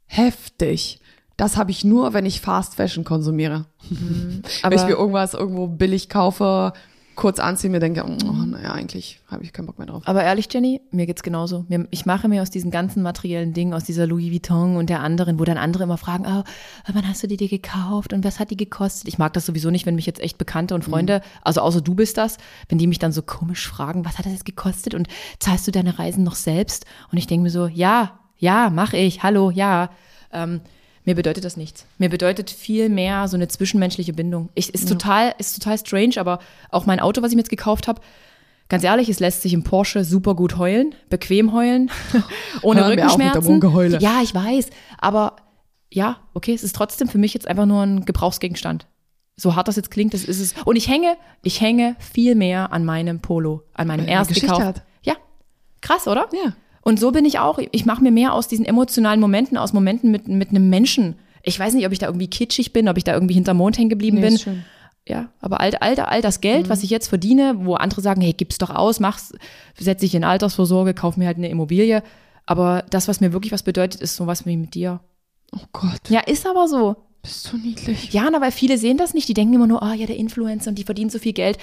heftig. Das habe ich nur, wenn ich Fast Fashion konsumiere. wenn ich mir irgendwas irgendwo billig kaufe, kurz anziehe, mir denke, oh, naja, eigentlich habe ich keinen Bock mehr drauf. Aber ehrlich, Jenny, mir geht's genauso. Ich mache mir aus diesen ganzen materiellen Dingen, aus dieser Louis Vuitton und der anderen, wo dann andere immer fragen, oh, wann hast du die dir gekauft und was hat die gekostet? Ich mag das sowieso nicht, wenn mich jetzt echt Bekannte und Freunde, also außer du bist das, wenn die mich dann so komisch fragen, was hat das jetzt gekostet und zahlst du deine Reisen noch selbst? Und ich denke mir so, ja, ja, mach ich, hallo, ja. Ähm, mir bedeutet das nichts. Mir bedeutet viel mehr so eine zwischenmenschliche Bindung. Ich, ist total, ist total strange, aber auch mein Auto, was ich mir jetzt gekauft habe, Ganz ehrlich, es lässt sich im Porsche super gut heulen, bequem heulen, ohne Hören Rückenschmerzen. Ja, ich weiß, aber ja, okay, es ist trotzdem für mich jetzt einfach nur ein Gebrauchsgegenstand. So hart das jetzt klingt, das ist es. Und ich hänge, ich hänge viel mehr an meinem Polo, an meinem Weil er eine erst Geschichte gekauft. hat. Ja, krass, oder? Ja. Und so bin ich auch. Ich mache mir mehr aus diesen emotionalen Momenten, aus Momenten mit, mit einem Menschen. Ich weiß nicht, ob ich da irgendwie kitschig bin, ob ich da irgendwie hinterm Mond hängen geblieben Nee, bin. schön. Ja, aber all, all, all das Geld, was ich jetzt verdiene, wo andere sagen, hey, gib's doch aus, mach's, setz dich in Altersvorsorge, kauf mir halt eine Immobilie. Aber das, was mir wirklich was bedeutet, ist sowas wie mit dir. Oh Gott, Ja, ist aber so. Bist du niedlich. Ja, na, weil viele sehen das nicht. Die denken immer nur, ah ja, der Influencer und die verdienen so viel Geld.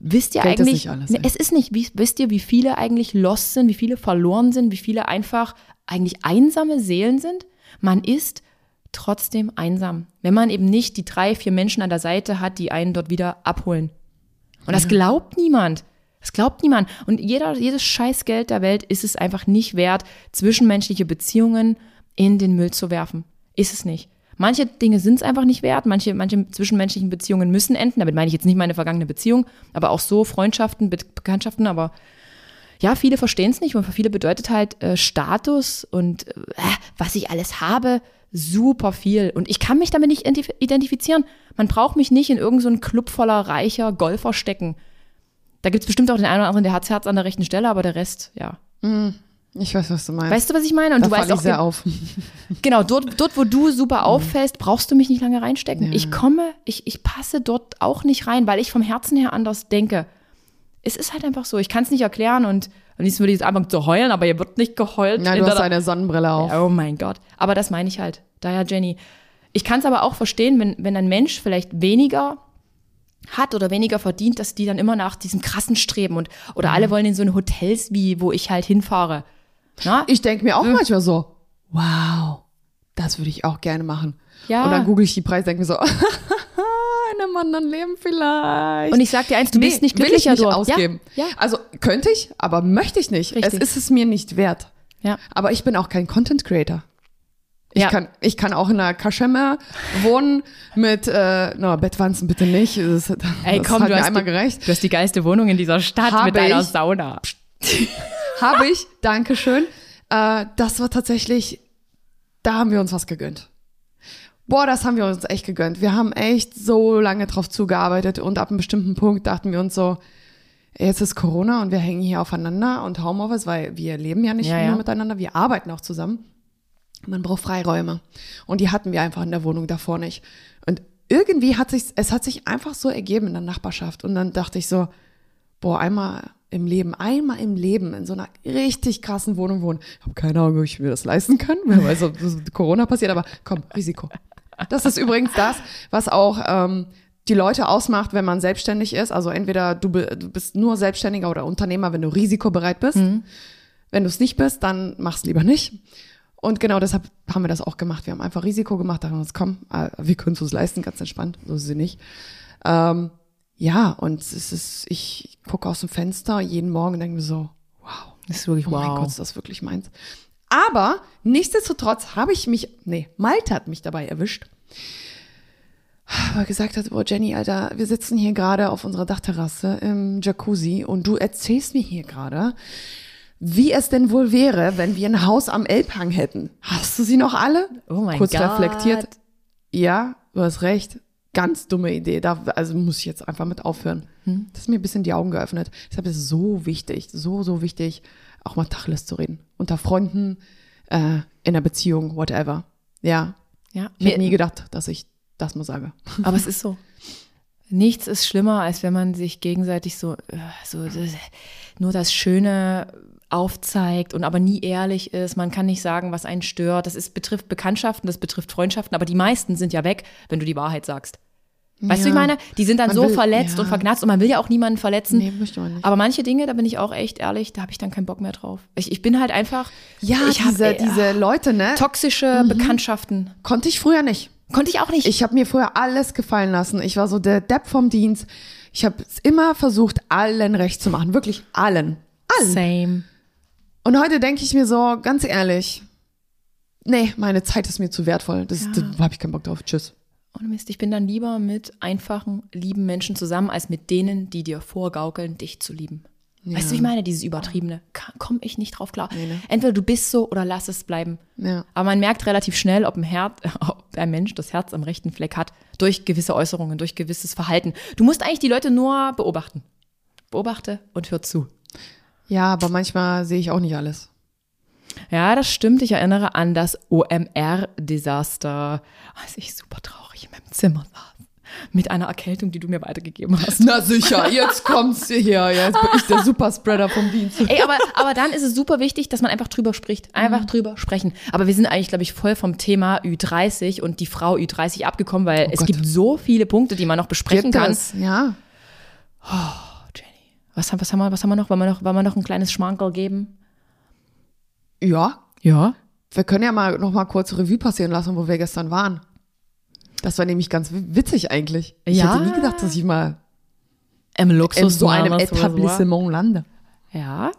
Wisst ihr Geld ist eigentlich? nicht alles, ey. es ist nicht. Wie, wisst ihr, wie viele eigentlich lost sind, wie viele verloren sind, wie viele einfach eigentlich einsame Seelen sind? Man ist trotzdem einsam, wenn man eben nicht die drei, vier Menschen an der Seite hat, die einen dort wieder abholen. Und das glaubt niemand. Das glaubt niemand. Und jeder, jedes Scheißgeld der Welt ist es einfach nicht wert, zwischenmenschliche Beziehungen in den Müll zu werfen. Ist es nicht. Manche Dinge sind es einfach nicht wert. Manche, manche zwischenmenschlichen Beziehungen müssen enden. Damit meine ich jetzt nicht meine vergangene Beziehung, aber auch so Freundschaften, Be Bekanntschaften. Aber ja, viele verstehen es nicht und für viele bedeutet halt äh, Status und äh, was ich alles habe super viel. Und ich kann mich damit nicht identifizieren. Man braucht mich nicht in irgendeinen so Club voller reicher Golfer stecken. Da gibt es bestimmt auch den einen oder anderen, der hat Herz an der rechten Stelle, aber der Rest, ja. Hm, ich weiß, was du meinst. Weißt du, was ich meine? Und da du weißt ich auch sehr auf. Genau, dort, dort, wo du super hm. auffällst, brauchst du mich nicht lange reinstecken. Ja. Ich komme, ich, ich passe dort auch nicht rein, weil ich vom Herzen her anders denke. Es ist halt einfach so. Ich kann es nicht erklären und am liebsten würde ich jetzt anfangen zu heulen, aber hier wird nicht geheult. Ja, du hast eine Sonnenbrille auf. Oh mein Gott. Aber das meine ich halt. Daher, Jenny. Ich kann es aber auch verstehen, wenn, wenn ein Mensch vielleicht weniger hat oder weniger verdient, dass die dann immer nach diesem krassen streben und oder alle wollen in so eine Hotels wie wo ich halt hinfahre. Na? Ich denke mir auch hm. manchmal so, wow, das würde ich auch gerne machen. Ja. Und dann google ich die Preise, denke mir so, in einem anderen Leben vielleicht. Und ich sag dir eins, du nee, bist nicht glücklicher will ich nicht dort. ausgeben. Ja, ja. Also könnte ich, aber möchte ich nicht. Richtig. Es ist es mir nicht wert. Ja. Aber ich bin auch kein Content Creator. Ich, Ja. kann, ich kann auch in einer Kaschemme wohnen mit, äh, na, Bettwanzen bitte nicht. Das, Ey, komm, hat du mir hast einmal die- gereicht. Du hast die geilste Wohnung in dieser Stadt Habe mit deiner. Sauna. Habe ich, Dankeschön. Äh, das war tatsächlich, da haben wir uns was gegönnt. Boah, das haben wir uns echt gegönnt. Wir haben echt so lange drauf zugearbeitet und ab einem bestimmten Punkt dachten wir uns so, jetzt ist Corona und wir hängen hier aufeinander und Homeoffice, weil wir leben ja nicht Ja, nur ja. miteinander, wir arbeiten auch zusammen. Man braucht Freiräume. Und die hatten wir einfach in der Wohnung davor nicht. Und irgendwie hat sich, es hat sich einfach so ergeben in der Nachbarschaft. Und dann dachte ich so, boah, einmal im Leben, einmal im Leben in so einer richtig krassen Wohnung wohnen. Ich habe keine Ahnung, ob ich mir das leisten kann, wer weiß, ob Corona passiert, aber komm, Risiko. Das ist übrigens das, was auch ähm, die Leute ausmacht, wenn man selbstständig ist. Also entweder du, du bist nur Selbstständiger oder Unternehmer, wenn du risikobereit bist. Wenn du es nicht bist, dann mach's lieber nicht. Und genau deshalb haben wir das auch gemacht. Wir haben einfach Risiko gemacht, dachten uns, komm, äh, wir können es uns leisten, ganz entspannt, so ist sie nicht. Ähm, ja, und es ist, ich gucke aus dem Fenster jeden Morgen und denke mir so, wow, Das ist wirklich oh mein Gott, ist das wirklich meins. Aber nichtsdestotrotz habe ich mich, nee, Malte hat mich dabei erwischt, weil er gesagt hat, boah Jenny, Alter, wir sitzen hier gerade auf unserer Dachterrasse im Jacuzzi und du erzählst mir hier gerade, wie es denn wohl wäre, wenn wir ein Haus am Elbhang hätten. Hast du sie noch alle? Oh mein Kurz Gott. reflektiert. Ja, du hast recht. Ganz dumme Idee. Da, also muss ich jetzt einfach mit aufhören. Hm. Das ist mir ein bisschen die Augen geöffnet. Deshalb ist es so wichtig, so, so wichtig, auch mal Tacheles zu reden. Unter Freunden, äh, in einer Beziehung, whatever. Ja. Ja, Ich hätte nie gedacht, dass ich das mal sage. Aber es ist so. Nichts ist schlimmer, als wenn man sich gegenseitig so, äh, so das, nur das Schöne aufzeigt und aber nie ehrlich ist. Man kann nicht sagen, was einen stört. Das ist, betrifft Bekanntschaften, das betrifft Freundschaften, aber die meisten sind ja weg, wenn du die Wahrheit sagst. Weißt du, Ja. ich meine, die sind dann Man so will- verletzt ja. und vergnatzt und man will ja auch niemanden verletzen. Nee, möchte man nicht. Aber manche Dinge, da bin ich auch echt ehrlich, da habe ich dann keinen Bock mehr drauf. Ich, ich bin halt einfach Ja, ich hab, diese, ey, diese Leute, ne? toxische Bekanntschaften. Konnte ich früher nicht. Konnte ich auch nicht. Ich habe mir früher alles gefallen lassen. Ich war so der Depp vom Dienst. Ich habe es immer versucht, allen recht zu machen. Wirklich allen. Allen. Same. Und heute denke ich mir so, ganz ehrlich, nee, meine Zeit ist mir zu wertvoll. Das, Ja. Da habe ich keinen Bock drauf. Tschüss. Ohne Mist, ich bin dann lieber mit einfachen, lieben Menschen zusammen, als mit denen, die dir vorgaukeln, dich zu lieben. Weißt du, wie ich meine, dieses Übertriebene? Komme ich nicht drauf klar. Nee, ne? Entweder du bist so oder lass es bleiben. Ja. Aber man merkt relativ schnell, ob ein, Herz, ob ein Mensch das Herz am rechten Fleck hat, durch gewisse Äußerungen, durch gewisses Verhalten. Du musst eigentlich die Leute nur beobachten. Beobachte und hör zu. Ja, aber manchmal sehe ich auch nicht alles. Ja, das stimmt. Ich erinnere an das OMR-Desaster, als ich super traurig in meinem Zimmer saß. Mit einer Erkältung, die du mir weitergegeben hast. Na sicher, jetzt kommt's hier. Jetzt bin ich der Superspreader vom Dienst. Ey, aber, aber dann ist es super wichtig, dass man einfach drüber spricht. Einfach Mhm. drüber sprechen. Aber wir sind eigentlich, glaube ich, voll vom Thema Ü30 und die Frau Ü30 abgekommen, weil es Oh Gott. gibt so viele Punkte, die man noch besprechen Gibt kann. es? Ja. Oh, Jenny. Was, haben- was, haben wir, was haben wir noch? Wollen wir noch, wollen wir noch ein kleines Schmankerl geben? Ja. Ja. Wir können ja mal noch mal kurz Revue passieren lassen, wo wir gestern waren. Das war nämlich ganz wi- witzig eigentlich. Ich Ja. hätte nie gedacht, dass ich mal Im in Luxus so einem Etablissement lande. Ja.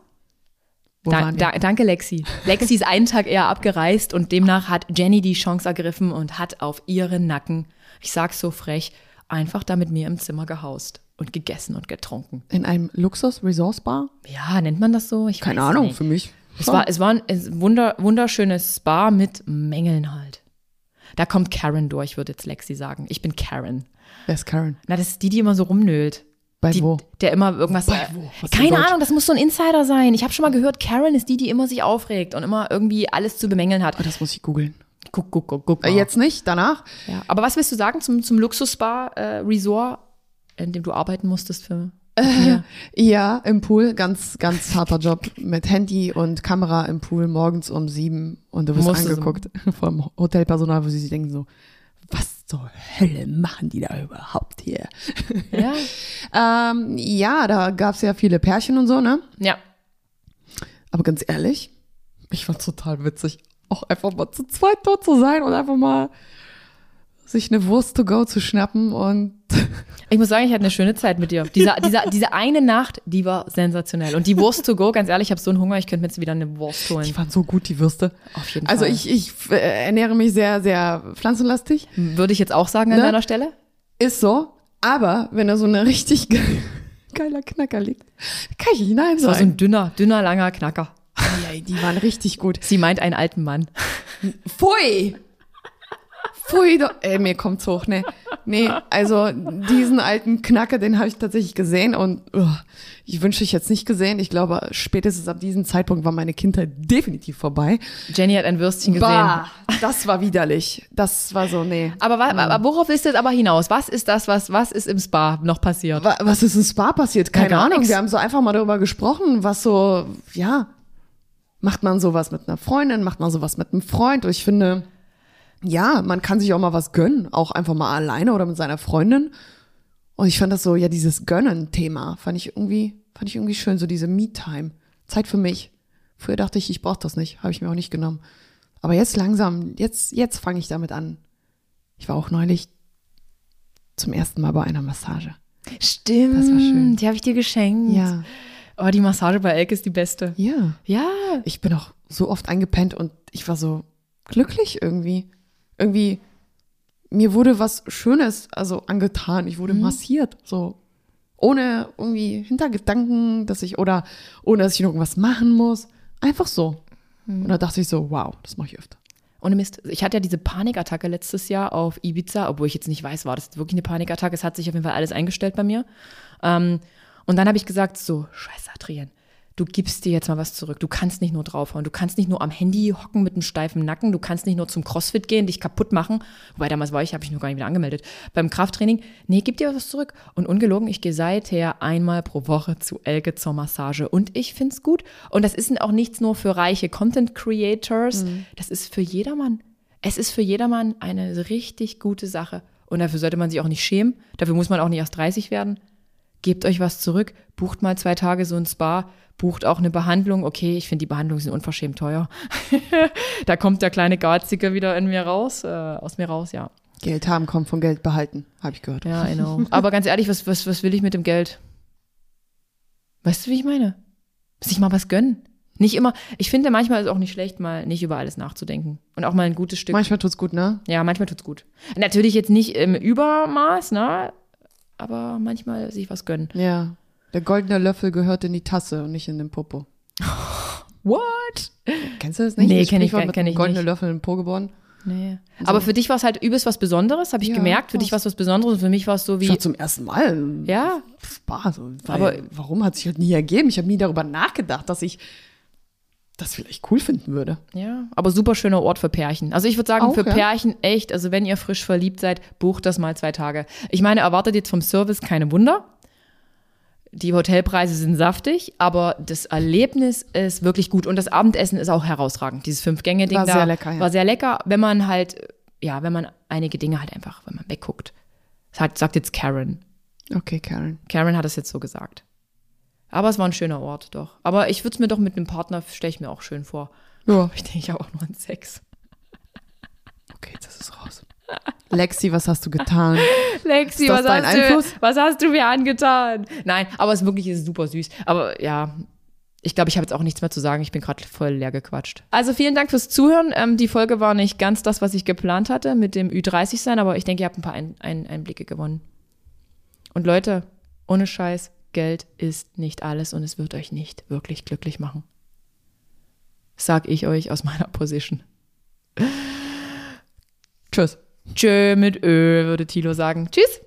Wo Da, da, danke, Lexi. Lexi ist einen Tag eher abgereist und demnach hat Jenny die Chance ergriffen und hat auf ihren Nacken, ich sag's so frech, einfach da mit mir im Zimmer gehaust und gegessen und getrunken. In einem Luxus-Resort-Spa? Ja, nennt man das so? Ich Keine Ahnung, nicht. für mich. Es war, es war ein es wunder, wunderschönes Spa mit Mängeln halt. Da kommt Karen durch, würde jetzt Lexi sagen. Ich bin Karen. Wer ist Karen? Na, das ist die, die immer so rumnölt. Bei Die, wo? Der immer irgendwas. Bei wo? Was Keine? Ahnung, das muss so ein Insider sein. Ich habe schon mal gehört, Karen ist die, die immer sich aufregt und immer irgendwie alles zu bemängeln hat. Oh, das muss ich googeln. Guck, guck, guck, guck. Äh, mal. Jetzt nicht, danach? Ja. Aber was willst du sagen zum, zum Luxus-Spa-Resort, in dem du arbeiten musstest für mir? Ja, im Pool, ganz, ganz harter Job mit Handy und Kamera im Pool morgens um sieben und du wirst Musst angeguckt vom Hotelpersonal, wo sie sich denken so, was zur Hölle machen die da überhaupt hier? Ja. Ähm, ja, da gab's ja viele Pärchen und so, ne? ja. Aber ganz ehrlich, ich fand's total witzig, auch einfach mal zu zweit dort zu sein und einfach mal sich eine Wurst to go zu schnappen und Ich muss sagen, ich hatte eine schöne Zeit mit dir. Diese, diese, diese eine Nacht, die war sensationell. Und die Wurst to go, ganz ehrlich, ich habe so einen Hunger, ich könnte mir jetzt wieder eine Wurst holen. die waren so gut, die Würste. Auf jeden Also Fall. ich, ich äh, ernähre mich sehr, sehr pflanzenlastig. Würde ich jetzt auch sagen an Ne? deiner Stelle. Ist so. Aber wenn da so eine richtig ge geiler Knacker liegt, kann ich nicht nein Das war so sagen. ein dünner, dünner, langer Knacker. Die waren richtig gut. Sie meint einen alten Mann. Pfui! Pfui, doch. Ey, mir kommt's hoch, ne? Nee, also diesen alten Knacker, den habe ich tatsächlich gesehen und uh, ich wünschte, ich jetzt nicht gesehen. Ich glaube, spätestens ab diesem Zeitpunkt war meine Kindheit definitiv vorbei. Jenny hat ein Würstchen gesehen. Bah, das war widerlich. Das war so, nee. Aber, wa- aber worauf ist das aber hinaus? Was ist das, was, was ist im Spa noch passiert? Wa- Was ist im Spa passiert? Keine gar Ahnung. nix. Wir haben so einfach mal darüber gesprochen, was so, ja, macht man sowas mit einer Freundin, macht man sowas mit einem Freund? Und ich finde, ja, man kann sich auch mal was gönnen, auch einfach mal alleine oder mit seiner Freundin. Und ich fand das so, ja, dieses Gönnen-Thema fand ich irgendwie, fand ich irgendwie schön, so diese Me-Time. Zeit für mich. Früher dachte ich, ich brauche das nicht, habe ich mir auch nicht genommen. Aber jetzt langsam, jetzt, jetzt fange ich damit an. Ich war auch neulich zum ersten Mal bei einer Massage. Stimmt. Das war schön. Die habe ich dir geschenkt. Ja. Oh, die Massage bei Elke ist die beste. Ja. Ja. Ich bin auch so oft eingepennt und ich war so glücklich irgendwie. Irgendwie, mir wurde was Schönes, also angetan. Ich wurde massiert, so. Ohne irgendwie Hintergedanken, dass ich, oder ohne dass ich irgendwas machen muss. Einfach so. Und da dachte ich so, wow, das mache ich öfter. Ohne Mist. Ich hatte ja diese Panikattacke letztes Jahr auf Ibiza, obwohl ich jetzt nicht weiß, war das wirklich eine Panikattacke. Es hat sich auf jeden Fall alles eingestellt bei mir. Ähm, und dann habe ich gesagt, so, scheiße, Adrian, du gibst dir jetzt mal was zurück. Du kannst nicht nur draufhauen. Du kannst nicht nur am Handy hocken mit einem steifen Nacken. Du kannst nicht nur zum Crossfit gehen, dich kaputt machen. Wobei damals war ich, habe ich noch gar nicht wieder angemeldet. Beim Krafttraining, nee, gib dir was zurück. Und ungelogen, ich gehe seither einmal pro Woche zu Elke zur Massage. Und ich find's gut. Und das ist auch nichts nur für reiche Content Creators. Das ist für jedermann. Es ist für jedermann eine richtig gute Sache. Und dafür sollte man sich auch nicht schämen. Dafür muss man auch nicht erst 30 werden gebt euch was zurück, bucht mal zwei Tage so ein Spa, bucht auch eine Behandlung. Okay, ich finde, die Behandlungen sind unverschämt teuer. da kommt der kleine Garzige wieder in mir raus, äh, aus mir raus, ja. Geld haben kommt von Geld behalten, habe ich gehört. Ja, genau. Aber ganz ehrlich, was, was, was will ich mit dem Geld? Weißt du, wie ich meine? Sich mal was gönnen. Nicht immer, ich finde manchmal ist es auch nicht schlecht, mal nicht über alles nachzudenken. Und auch mal ein gutes Stück. Manchmal tut's gut, ne? Ja, manchmal tut's gut. Natürlich jetzt nicht im Übermaß, ne? Aber manchmal sich was gönnen. Ja. Der goldene Löffel gehört in die Tasse und nicht in den Popo. What? Kennst du das nicht? Nee, Das kenn ich- kenn dem ich goldenen nicht. Löffel in den Po geboren. Nee. Aber für dich war es halt übelst was Besonderes, habe ich Ja, gemerkt. Für dich war es was Besonderes und für mich war es so Ich wie. war zum ersten Mal Ja, Spa. So, weil, Aber- warum hat sich halt nie ergeben? Ich habe nie darüber nachgedacht, dass ich das vielleicht cool finden würde. ja. Aber super schöner Ort für Pärchen. Also ich würde sagen, Auch, für ja. Pärchen echt, also wenn ihr frisch verliebt seid, bucht das mal zwei Tage. Ich meine, erwartet jetzt vom Service keine Wunder. Die Hotelpreise sind saftig, aber das Erlebnis ist wirklich gut und das Abendessen ist auch herausragend. Dieses Fünf-Gänge-Ding War da sehr lecker, ja. war sehr lecker, wenn man halt, ja, wenn man einige Dinge halt einfach, wenn man wegguckt. Das hat, sagt jetzt Karen. Okay, Karen. Karen hat es jetzt so gesagt. Aber es war ein schöner Ort, doch. Aber ich würde es mir doch mit einem Partner, stelle ich mir auch schön vor. Ja. Ich denke ja auch nur an Sex. Okay, jetzt ist es raus. Lexi, was hast du getan? Lexi, Ist das was dein hast, du, Einfluss? was hast du mir angetan? Nein, aber es wirklich ist super süß. Aber ja, ich glaube, ich habe jetzt auch nichts mehr zu sagen. Ich bin gerade voll leer gequatscht. Also vielen Dank fürs Zuhören. Ähm, die Folge war nicht ganz das, was ich geplant hatte mit dem Ü30 sein, aber ich denke, ihr habt ein paar ein ein Einblicke gewonnen. Und Leute, ohne Scheiß, Geld ist nicht alles und es wird euch nicht wirklich glücklich machen. Sag ich euch aus meiner Position. Tschüss. Tschö mit Ö, würde Tilo sagen. Tschüss.